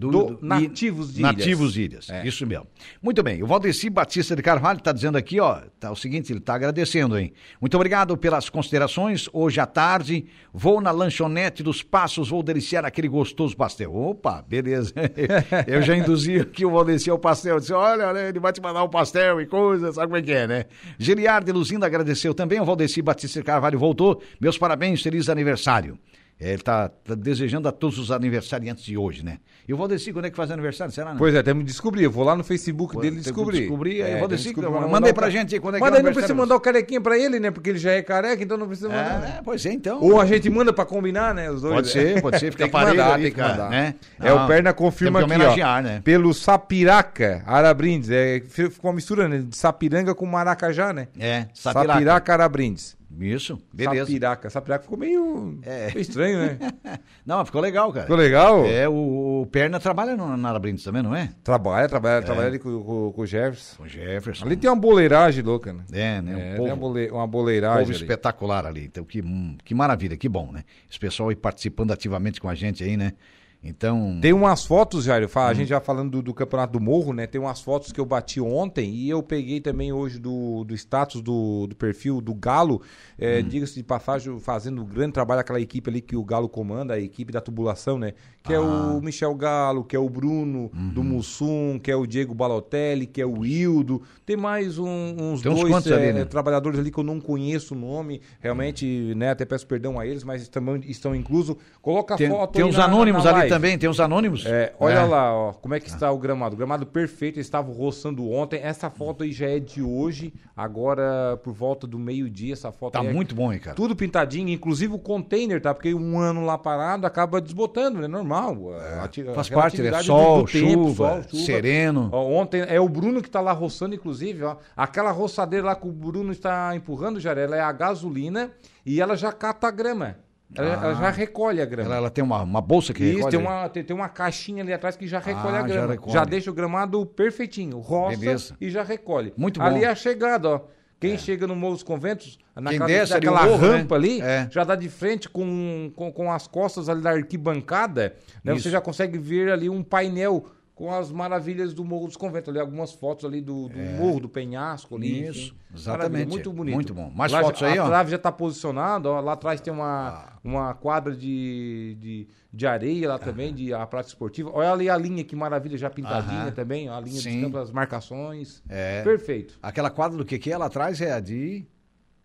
do, do, do Nativos de Ilhas. Nativos de Ilhas, é. isso mesmo. Muito bem, o Valdeci Batista de Carvalho está dizendo aqui, ó, tá o seguinte, ele está agradecendo, hein? Muito obrigado pelas considerações. Hoje à tarde vou na lanchonete dos Passos, vou deliciar aquele gostoso pastel. Opa, beleza. Eu já induzi aqui o Valdeci ao pastel, disse, olha, ele vai te mandar um pastel e coisas, sabe como é que é, né? Giliardo Luzinda agradeceu também, o Valdeci Batista de Carvalho voltou. Meus parabéns, feliz aniversário. É, ele está tá desejando a todos os aniversariantes de hoje, né? E o Valdeci, quando é que faz aniversário? Será, né? Pois é, temos que descobrir. Eu vou lá no Facebook Pô, dele descobrir. Descobrir, é, Valdeci, mandei pra gente aí quando é que Mas aí não precisa mandar o carequinha pra ele, né? Porque ele já é careca, então não precisa mandar. É, pois é, então. Ou a gente manda pra combinar, né? Os dois. Pode ser, pode ser. Fica tem que mandar, ali, tem que mandar. Né? É, o Perna confirma aqui, ó. Né? Pelo Sapiraca Arabrindes. É, ficou uma mistura né? de Sapiranga com Maracajá, né? É, Sapiraca, Sapiraca Arabrindes. Isso, beleza. Sapiraca. Sapiraca ficou meio, é. meio estranho, né? não, ficou legal, cara. Ficou legal? É, o, o Perna trabalha no Narabrindes também, não é? Trabalha, trabalha, é. trabalha ali com, com, com, o Jefferson. Com o Jefferson. Ali tem uma boleiragem louca, né? É, né? Um é, povo, tem uma, bole, uma boleiragem. Um povo espetacular ali. Então, que, que maravilha, que bom, né? Esse pessoal aí participando ativamente com a gente aí, né? Então. Tem umas fotos, Jair, a hum. gente já falando do, do, Campeonato do Morro, né? Tem umas fotos que eu bati ontem e eu peguei também hoje do, do status do, do perfil do Galo. É, hum. Diga-se de passagem, fazendo um grande trabalho aquela equipe ali que o Galo comanda, a equipe da tubulação, né? Que ah. é o ah. Michel Galo, que é o Bruno uhum. do Mussum, que é o Diego Balotelli, que é o Hildo. Tem mais um, uns Tem dois é, ali, né? trabalhadores ali que eu não conheço o nome. Realmente, né? Até peço perdão a eles, mas estão, estão inclusos. Coloca a tem, foto Tem uns na, anônimos na ali também, tem uns anônimos. É, olha é. lá, ó, como é que está o gramado. O gramado perfeito, eles estavam roçando ontem. Essa foto aí já é de hoje, agora por volta do meio-dia, essa foto Tá é muito bom, hein, cara. Tudo pintadinho, inclusive o container, tá? Porque um ano lá parado acaba desbotando, né? Normal. É, faz parte, né? Sol, do, do tempo, chuva, sol, chuva, sereno. Ó, ontem é o Bruno que está lá roçando, inclusive, ó. Aquela roçadeira lá que o Bruno está empurrando, já ela é a gasolina e ela já cata a grama. Ela, ah. ela, já recolhe a grama. Ela, ela, tem uma, uma bolsa que Isso, recolhe? tem uma, tem, tem, uma caixinha ali atrás que já recolhe ah, a grama. Já, já, deixa o gramado perfeitinho, roça Beleza. e já recolhe. Muito bom. Ali é a chegada, ó. Quem é. chega no Morro dos Conventos, naquela desce rampa né? ali, é. já dá de frente com, com, com, as costas ali da arquibancada, né? Você já consegue ver ali um painel com as maravilhas do Morro dos Conventos. Ali, algumas fotos ali do, do é. morro, do penhasco ali. Isso, enfim. exatamente. Muito bonito. Muito bom. Mais lá, fotos aí, a ó. A trave já está posicionada, ó, lá atrás tem uma, ah. uma quadra de, de, de areia lá também, ah. de a prática esportiva. Olha ali a linha, que maravilha, já pintadinha ah. também, a linha Sim. dos campos, as marcações. É. Perfeito. Aquela quadra do que que é lá atrás é a de...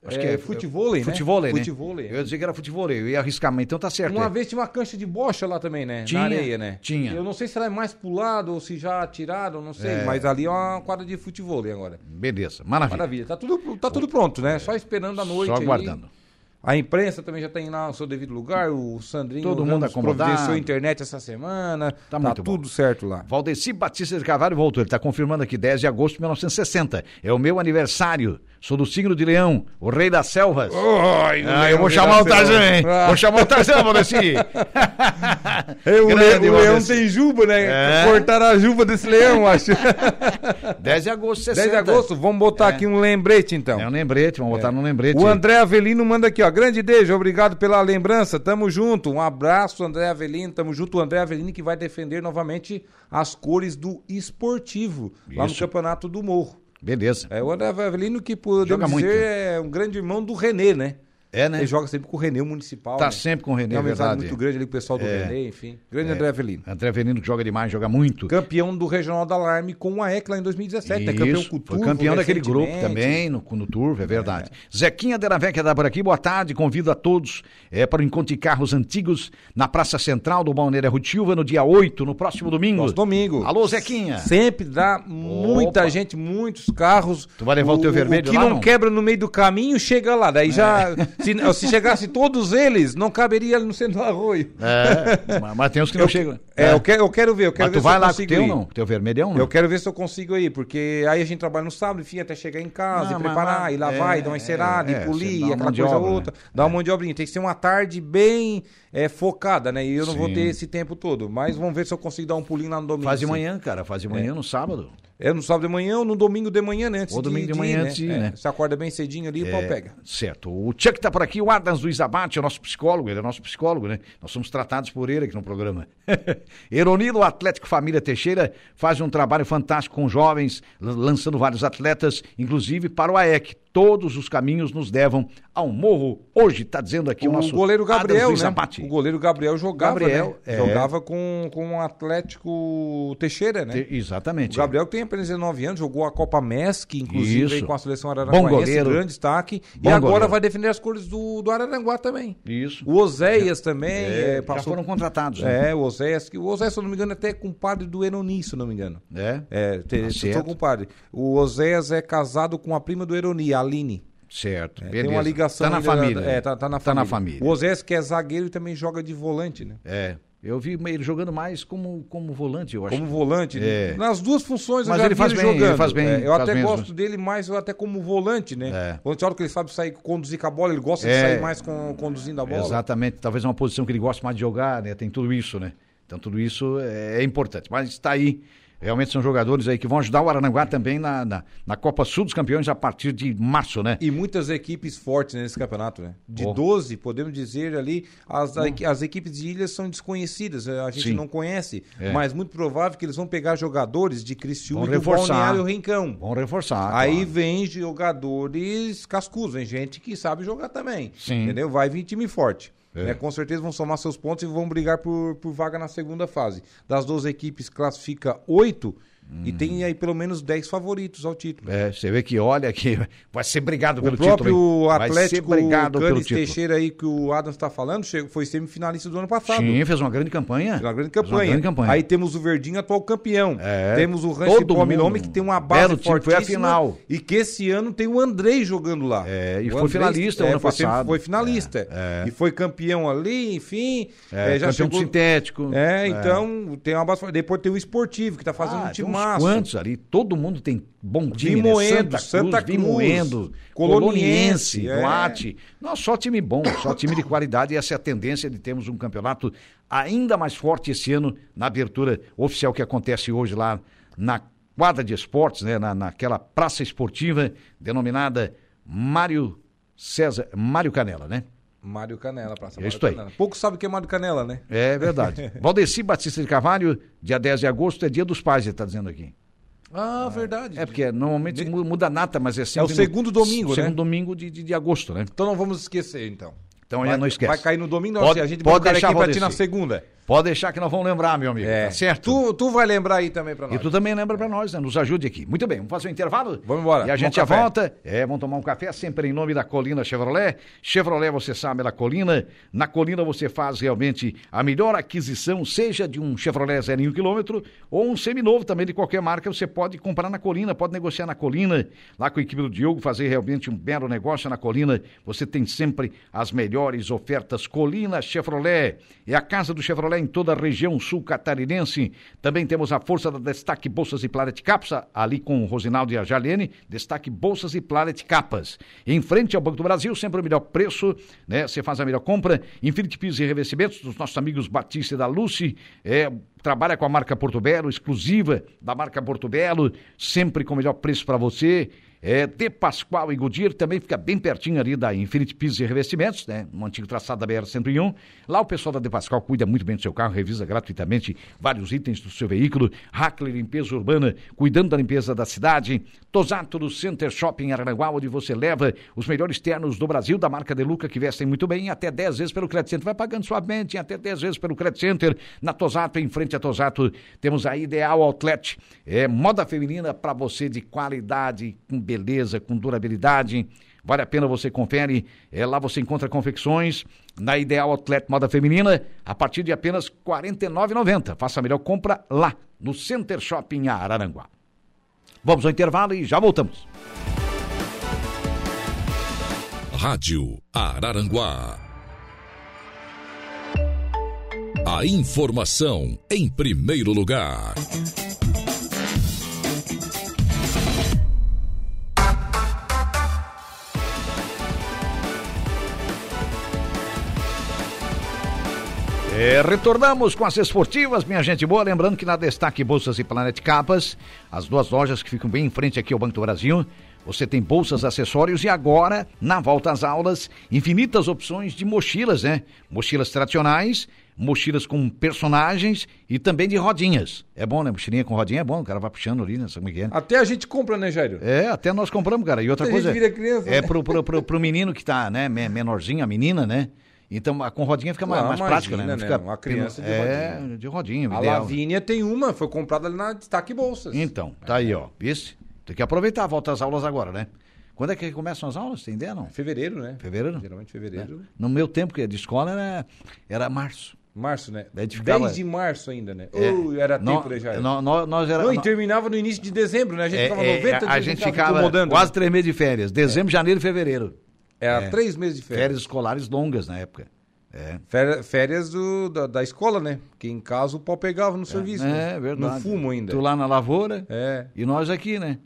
Acho é, que é futevôlei, né? Futevôlei, né? Futevôlei. Eu ia dizer que era futevôlei, eu ia arriscar, mas então tá certo. Uma é. vez tinha uma cancha de bocha lá também, né? Tinha, Na areia, né? Tinha. Eu não sei se ela é mais pulado ou se já tiraram, não sei. É. Mas ali é uma quadra de futevôlei agora. Beleza, maravilha. Maravilha. Tá tudo, tá tudo pronto, né? Só esperando a noite Só aguardando. Aí. A imprensa também já tem lá o seu devido lugar, o Sandrinho Todo mundo acomodado. a internet essa semana. Tá, tá tudo bom. certo lá. Valdeci Batista de Carvalho voltou. Ele está confirmando aqui, 10 de agosto de 1960. É o meu aniversário. Sou do signo de Leão, o rei das selvas. Oi, ah, eu vou chamar o Tarzan, hein? Ah. Vou chamar o Tarzan, Valdeci. é, o, Grande, o leão tem juba, né? É. Cortaram a juba desse leão, acho. 10 de agosto, 60. 10 de agosto, vamos botar é. aqui um lembrete, então. É um lembrete, vamos botar é. num lembrete. O André Avelino manda aqui, ó. Grande Deja, obrigado pela lembrança. Tamo junto. Um abraço, André Avelino. Tamo junto, o André Avelino, que vai defender novamente as cores do esportivo Isso. lá no Campeonato do Morro. Beleza. É o André Avelino que podemos Joga dizer muito. é um grande irmão do Renê, né? É, né? Ele joga sempre com o Renê, o municipal. Tá né? sempre com o Renê, Tem uma amizade muito grande ali com o pessoal do é. Renê, enfim. Grande é. André Avelino. André Avelino que joga demais, joga muito. Campeão do Regional da Alarme com a EC lá em 2017. Isso, é campeão com o Turvo, Foi campeão daquele grupo também, no, no Turvo, é verdade. É. Zequinha Deravec dá por aqui, boa tarde, convido a todos é, para o encontro de carros antigos na Praça Central do Balneário Rutilva no dia 8, no próximo domingo. Próximo domingo. Alô, Zequinha. Sempre dá muita Opa. gente, muitos carros. Tu vai levar o, o teu vermelho o que lá, não, não quebra no meio do caminho, chega lá. Daí já, É. se, se chegasse todos eles, não caberia no centro do arroio. É, mas- tem uns que não Eu- chegam. É, eu quero, eu quero ver, eu quero Mas ver tu vai lá com o teu, ir. não? Teu vermelhão, não? Eu quero ver se eu consigo ir, porque aí a gente trabalha no sábado, enfim, até chegar em casa Não, e preparar, mas- e lavar, é, e dar uma encerada, é, e você polir, e aquela coisa obra, outra. né? Dá uma mão de obrinha. Tem que ser uma tarde bem é, focada, né? E eu não vou Sim. ter esse tempo todo. Mas vamos ver se eu consigo dar um pulinho lá no domingo. Faz de manhã, cara, faz de manhã no sábado. É no sábado de manhã ou no domingo de manhã, né? Antes Ou domingo de ir, manhã antes de ir, É, né? Você acorda bem cedinho ali e o pau pega. Certo. O Chuck tá por aqui, o Adams Luiz Abate, é o nosso psicólogo, ele é nosso psicólogo, né? Nós somos tratados por ele aqui no programa. Eronilo Atlético Família Teixeira faz um trabalho fantástico com jovens, lan- lançando vários atletas, inclusive para o AEC. Todos os caminhos nos levam ao morro. Hoje, tá dizendo aqui o, O nosso goleiro Gabriel, né? O goleiro Gabriel jogava, Gabriel, né? é. Jogava com, com o Atlético Teixeira, né? Te- Exatamente. O Gabriel que tem apenas 19 anos, jogou a Copa MESC, inclusive com a seleção Bom araranguaense, goleiro. grande destaque. Bom e agora goleiro. vai defender as cores do, do Araranguá também. Isso. O Oséias também É, é, passou... Já foram contratados. né? É, o Oséias, que o Oséias, se eu não me engano, é até compadre do Eroni, se não me engano. É. É, te, Tá sou compadre. O Oséias é casado com a prima do Eroni, a Aline. Certo. É. Tem uma ligação. Tá na família. É, tá, tá na Tá família. na família. O é zagueiro e também joga de volante, né? É. Eu vi ele jogando mais como, como volante, eu acho. Como volante. É. Nas duas funções Mas eu já ele vi faz ele bem, jogando. ele faz bem, É, eu faz até as gosto dele mais até como volante, né? É. A hora que ele sabe sair, conduzir com a bola, ele gosta de É. sair mais com, conduzindo a bola. Exatamente, talvez é uma posição que ele gosta mais de jogar, né? Tem tudo isso, né? Então tudo isso é, é importante. Mas está aí. Realmente são jogadores aí que vão ajudar o Arananguá também na, na, na Copa Sul dos Campeões a partir de março, né? E muitas equipes fortes nesse campeonato, né? De Oh. 12, podemos dizer ali, as, as equipes de ilhas são desconhecidas, a gente Sim. não conhece, É. mas muito provável que eles vão pegar jogadores de Criciúma Vão e do reforçar. Balneário Rincão. Vão reforçar. Aí claro. vem jogadores cascudos, vem gente que sabe jogar também. Sim. Entendeu? Vai vir time forte. É. né? Com certeza vão somar seus pontos e vão brigar por, por vaga na segunda fase. Das 12 equipes, classifica oito e tem aí pelo menos 10 favoritos ao título. É, você vê que olha que vai ser brigado O pelo próprio título. hein? Vai ser Atlético Canis título. Teixeira aí que o Adams está falando, chegou- foi semifinalista do ano passado. Sim, fez uma grande campanha. Fez uma grande campanha. grande campanha. Aí temos o Verdinho, atual campeão. É. Temos o Rancho mundo. que tem uma base Belo time, foi a fortíssima. final. E que esse ano tem o Andrei jogando lá. É, e O foi Andrei, finalista o ano foi, passado. Foi finalista. É, é. E foi campeão ali, enfim. É, é, já campeão chegou... sintético. É, então tem uma base forte. Depois tem o esportivo, que tá fazendo Ah, um time massa. quantos ali, todo mundo tem bom time, Vimoendo, né? Santa Cruz, Vimoendo, Coloniense, Coloniense, é. Duarte. Não, só time bom, só time de qualidade e essa é a tendência de termos um campeonato ainda mais forte esse ano na abertura oficial que acontece hoje lá na quadra de esportes, né? Na, naquela praça esportiva denominada Mário César, Mário Canela, né? Mário Canela, praça É Mário isso aí. Canela. Pouco sabe o que é Mário Canela, né? É verdade. Valdeci Batista de Carvalho, dia 10 de agosto, é dia dos pais, ele está dizendo aqui. Ah, verdade. É, porque normalmente De- mu- muda a data, mas é sempre. o segundo domingo, né? Segundo domingo de, de, de agosto, né? Então não vamos esquecer, então. Então vai, não esquece. Vai cair no domingo, Pode- não, a gente pode deixar, aqui pra ti na segunda. Pode deixar que nós vamos lembrar, meu amigo. É. Tá certo? Tu, tu vai lembrar aí também pra nós. E tu também lembra pra nós, né? Nos ajude aqui. Muito bem, vamos fazer um intervalo? Vamos embora, E a gente um já café. volta. É, vamos tomar um café, sempre em nome da Colina Chevrolet. Chevrolet, você sabe, é da Colina. Na Colina você faz realmente a melhor aquisição, seja de um Chevrolet zero quilômetro ou um seminovo também de qualquer marca. Você pode comprar na Colina, pode negociar na Colina. Lá com a equipe do Diogo, fazer realmente um belo negócio na Colina. Você tem sempre as melhores ofertas. Colina Chevrolet. É a casa do Chevrolet em toda a região sul catarinense. Também temos a força da Destaque Bolsas e Planet Caps, ali com o Rosinaldo e a Jalene. Destaque Bolsas e Planet Capas. Em frente ao Banco do Brasil, sempre o melhor preço, né? Você faz a melhor compra. Infinity Pisos e Revestimentos dos nossos amigos Batista e da Lucy. É, trabalha com a marca Porto Belo, exclusiva da marca Porto Belo, sempre com o melhor preço para você. É, de Pascoal e Goodyear também fica bem pertinho ali da Infinity Pisos e Revestimentos, né? No antigo traçado da BR-101. Lá o pessoal da De Pascoal cuida muito bem do seu carro, revisa gratuitamente vários itens do seu veículo. Hackler Limpeza Urbana, cuidando da limpeza da cidade. Tosato do Center Shopping Aranaguá, onde você leva os melhores ternos do Brasil, da marca Deluca, que vestem muito bem, até 10 vezes pelo Credit Center. Vai pagando suavemente, até 10 vezes pelo Credit Center. Na Tosato, em frente a Tosato, temos a Ideal Outlet. É moda feminina para você de qualidade, com beleza, com durabilidade. Vale a pena você confere. É, lá você encontra confecções na Ideal Outlet Moda Feminina a partir de apenas R$ 49,90. Faça a melhor compra lá no Center Shopping Araranguá. Vamos ao intervalo e já voltamos. Rádio Araranguá. A informação em primeiro lugar. É, retornamos com as esportivas, minha gente boa. Lembrando que na Destaque Bolsas e Planet Capas, as duas lojas que ficam bem em frente aqui ao Banco do Brasil, você tem bolsas, acessórios e agora, na volta às aulas, infinitas opções de mochilas, né? Mochilas tradicionais, mochilas com personagens e também de rodinhas. É bom, né? Mochilinha com rodinha é bom, o cara vai puxando ali, né? Sabe como é, é Até a gente compra, né, Jairo? É, até nós compramos, cara. E outra coisa. criança, é né? pro, pro, pro, pro menino que tá, né, menorzinho, a menina, né? Então, com rodinha fica mais, mais prática, né? Não fica uma criança de é, rodinha. de rodinha. A ideal. Lavínia tem uma, foi comprada ali na Destaque Bolsas. Então, tá aí, ó. Visse? Tem que aproveitar, volta às aulas agora, né? Quando é que começam as aulas? Tem ideia, não? Fevereiro, né? Fevereiro? Geralmente fevereiro. É. No meu tempo, que é de escola, era, era março. Março, né? Ficava... 10 de março ainda, né? É, uh, era tempo, né, já? Nós era, não, e terminava no início de dezembro, né? A gente é, ficava 90 é, A gente ficava quase três meses de férias. Dezembro, janeiro e fevereiro. Era é, três meses de férias. Férias escolares longas na época. É. Férias do, da, da, escola, né? Porque em casa o pau pegava no é, serviço. É, né? verdade. No fumo ainda. Tu lá na lavoura é. e nós aqui, né?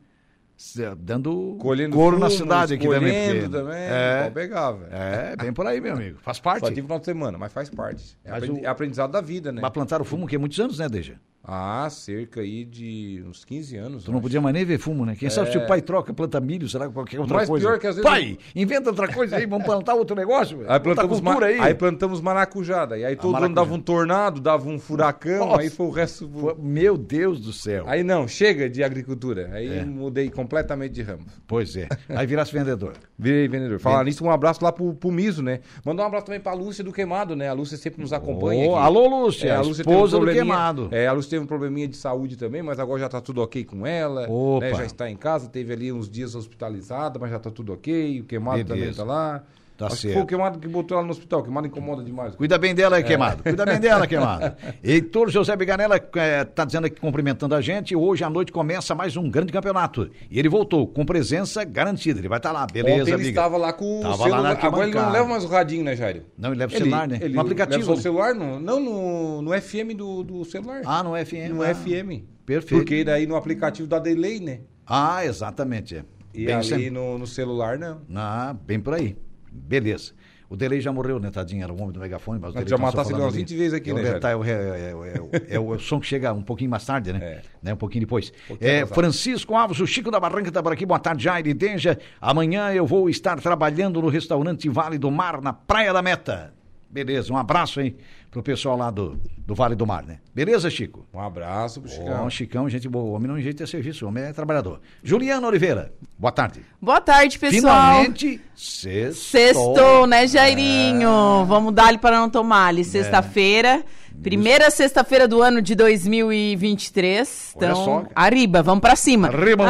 Dando Colhendo couro fumo, na cidade aqui também. Porque... também, é. o pau pegava. É, bem por aí, meu amigo. Faz parte. Só tive final de semana, mas faz parte. É, mas o... aprendizado da vida, né? Mas plantaram fumo que é muitos anos, né, Deja? Ah, cerca aí de uns 15 anos. Tu não podia mais nem ver fumo, né? Quem é... sabe se o pai troca, planta milho, será que qualquer outra Mas coisa? pior que às vezes... Pai, inventa outra coisa aí, vamos plantar outro negócio. Aí plantamos, ma... aí. aí plantamos maracujada. E aí todo ano dava um tornado, dava um furacão, Nossa. aí foi o resto... Meu Deus do céu. Aí não, chega de agricultura. Aí é. mudei completamente de ramo. Pois é. Aí virasse vendedor. Virei vendedor. Falar nisso, um abraço lá pro, pro Miso, né? Mandar um abraço também pra Lúcia do Queimado, né? A Lúcia sempre nos acompanha. Oh, alô, Lúcia. É, a Lúcia esposa um do Queimado. É, a Lúcia teve um probleminha de saúde também, mas agora já está tudo ok com ela. Né? Já está em casa, teve ali uns dias hospitalizada, mas já está tudo ok. O queimado Beleza. também está lá. Tá Acho certo. que foi o queimado que botou ela no hospital. Queimado incomoda demais. Cuida bem dela aí, é. queimado. Cuida bem dela, queimado. Heitor José Biganella está é, dizendo aqui, cumprimentando a gente. Hoje à noite começa mais um grande campeonato. E ele voltou com presença garantida. Ele vai estar tá lá, beleza, Ontem ele estava lá com o celular. Agora ele não leva mais o radinho, né, Jairo? Não, ele leva o celular, né? Ele no aplicativo. Leva o celular, no, não no, no FM do, do celular. Ah, no FM. No ah. FM. Perfeito. Porque daí no aplicativo da Delay, né? Ah, exatamente. É. E bem ali sem... no, no celular, não. Ah, bem por aí. Beleza. O Delay já morreu, né, tadinho? Era o homem do megafone, mas o Delay Já matasse ele umas 20 vezes aqui, né? É, é, é, o som que chega um pouquinho mais tarde, né? né? Um pouquinho depois. é, Francisco Alves, o Chico da Barranca está por aqui. Boa tarde, Jair Denja. Amanhã eu vou estar trabalhando no restaurante Vale do Mar, na Praia da Meta. Beleza, um abraço aí pro pessoal lá do, do Vale do Mar, né? Beleza, Chico? Um abraço pro Chicão. Bom, Chicão, gente boa. O homem não enjeita serviço, o homem é trabalhador. Juliana Oliveira, boa tarde. Boa tarde, pessoal. Finalmente, sextou. Sextou, né, Jairinho? É. Vamos dar-lhe para não tomar ali. Sexta-feira. É. Primeira sexta-feira do ano de 2023. Olha então, só. arriba, vamos para cima. Arriba,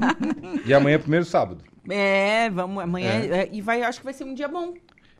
e amanhã é primeiro sábado. É, vamos, amanhã. É. é. E vai, acho que vai ser um dia bom.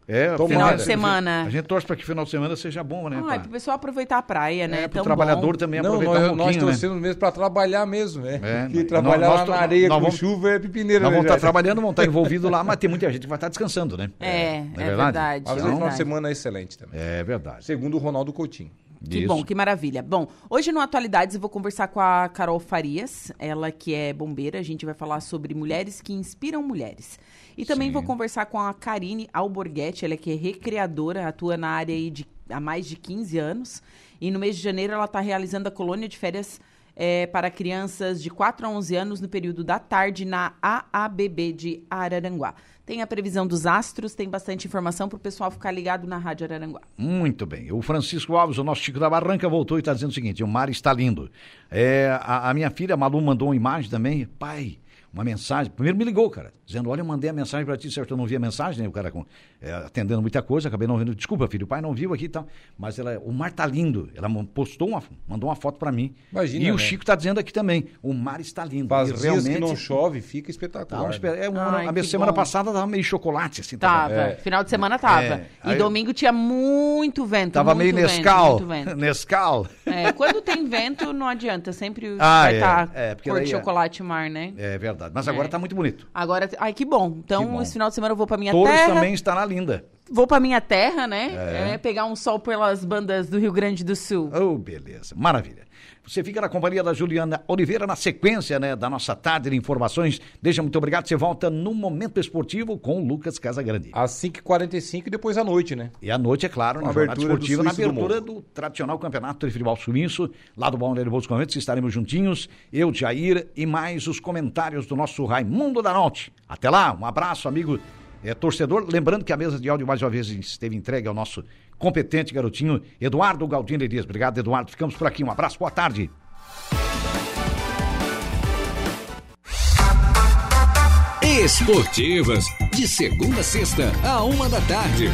É, final de semana. A gente, torce para que final de semana seja bom, né? Ah, é para o pessoal aproveitar a praia, né? É, para o trabalhador bom. também não, aproveitar nós, um pouquinho, Nós torcemos né? mesmo para trabalhar mesmo, né? É, Porque trabalhar nós, na areia com vamos, chuva é pipineira. Nós né, vamos estar tá trabalhando, vamos estar tá envolvidos lá, mas tem muita gente que vai estar tá descansando, né? É, é, é verdade. verdade. Mas o final de semana é excelente também. É verdade. Segundo o Ronaldo Coutinho. Que Isso. bom, que maravilha. Bom, hoje no Atualidades eu vou conversar com a Carol Farias, ela que é bombeira. A gente vai falar sobre mulheres que inspiram mulheres. E também Sim. vou conversar com a Karine Alborguete, ela que é recreadora, atua na área aí de, há mais de 15 anos. E no mês de janeiro ela está realizando a colônia de férias é, para crianças de 4 a 11 anos no período da tarde na AABB de Araranguá. Tem a previsão dos astros, tem bastante informação para o pessoal ficar ligado na Rádio Araranguá. Muito bem. O Francisco Alves, o nosso Chico da Barranca, voltou e está dizendo o seguinte: o mar está lindo. É, a, a minha filha, Malu, mandou uma imagem também. Pai, uma mensagem. Primeiro me ligou, cara, dizendo: Olha, eu mandei a mensagem para ti, certo? Eu não vi a mensagem, né? O cara com, é, atendendo muita coisa, acabei não vendo. Desculpa, filho, o pai não viu aqui e tal. Mas ela, o mar tá lindo. Ela postou uma, mandou uma foto para mim. Imagina. E né? o Chico tá dizendo aqui também: o mar está lindo. Faz e realmente que não chove, fica espetacular. Tá, é, uma, Ai, a minha semana bom. passada tava meio chocolate, assim. Tava. tava. É. Final de semana tava. É. E Aí, domingo tinha muito vento. Tava meio vento, Nescau. Muito vento. Nescau. É, quando tem vento, não adianta. Sempre ah, vai estar é, tá é, cor de é. chocolate mar, né? É verdade. Mas agora tá muito bonito. Agora, ai, que bom. Então, que bom. esse final de semana eu vou pra minha Touros terra. também estará linda. Vou pra minha terra, né? É. é. pegar um sol pelas bandas do Rio Grande do Sul. Oh, beleza. Maravilha. Você fica na companhia da Juliana Oliveira na sequência, né, da nossa tarde de informações. Deixa muito obrigado. Você volta no Momento Esportivo com o Lucas Casagrande. Às 5h45 e depois à noite, né? E à noite, é claro, na Jornada Esportiva, na abertura do, do, tradicional Campeonato de Futebol Suíço, lá do Balneário Bolsos Conventos, estaremos juntinhos, eu, Jair e mais os comentários do nosso Raimundo da Norte. Até lá, um abraço, amigo é, torcedor. Lembrando que a mesa de áudio mais uma vez esteve entregue ao nosso competente garotinho Eduardo Galdino Elias. Obrigado, Eduardo. Ficamos por aqui. Um abraço, boa tarde. Esportivas, de segunda a sexta, a uma da tarde.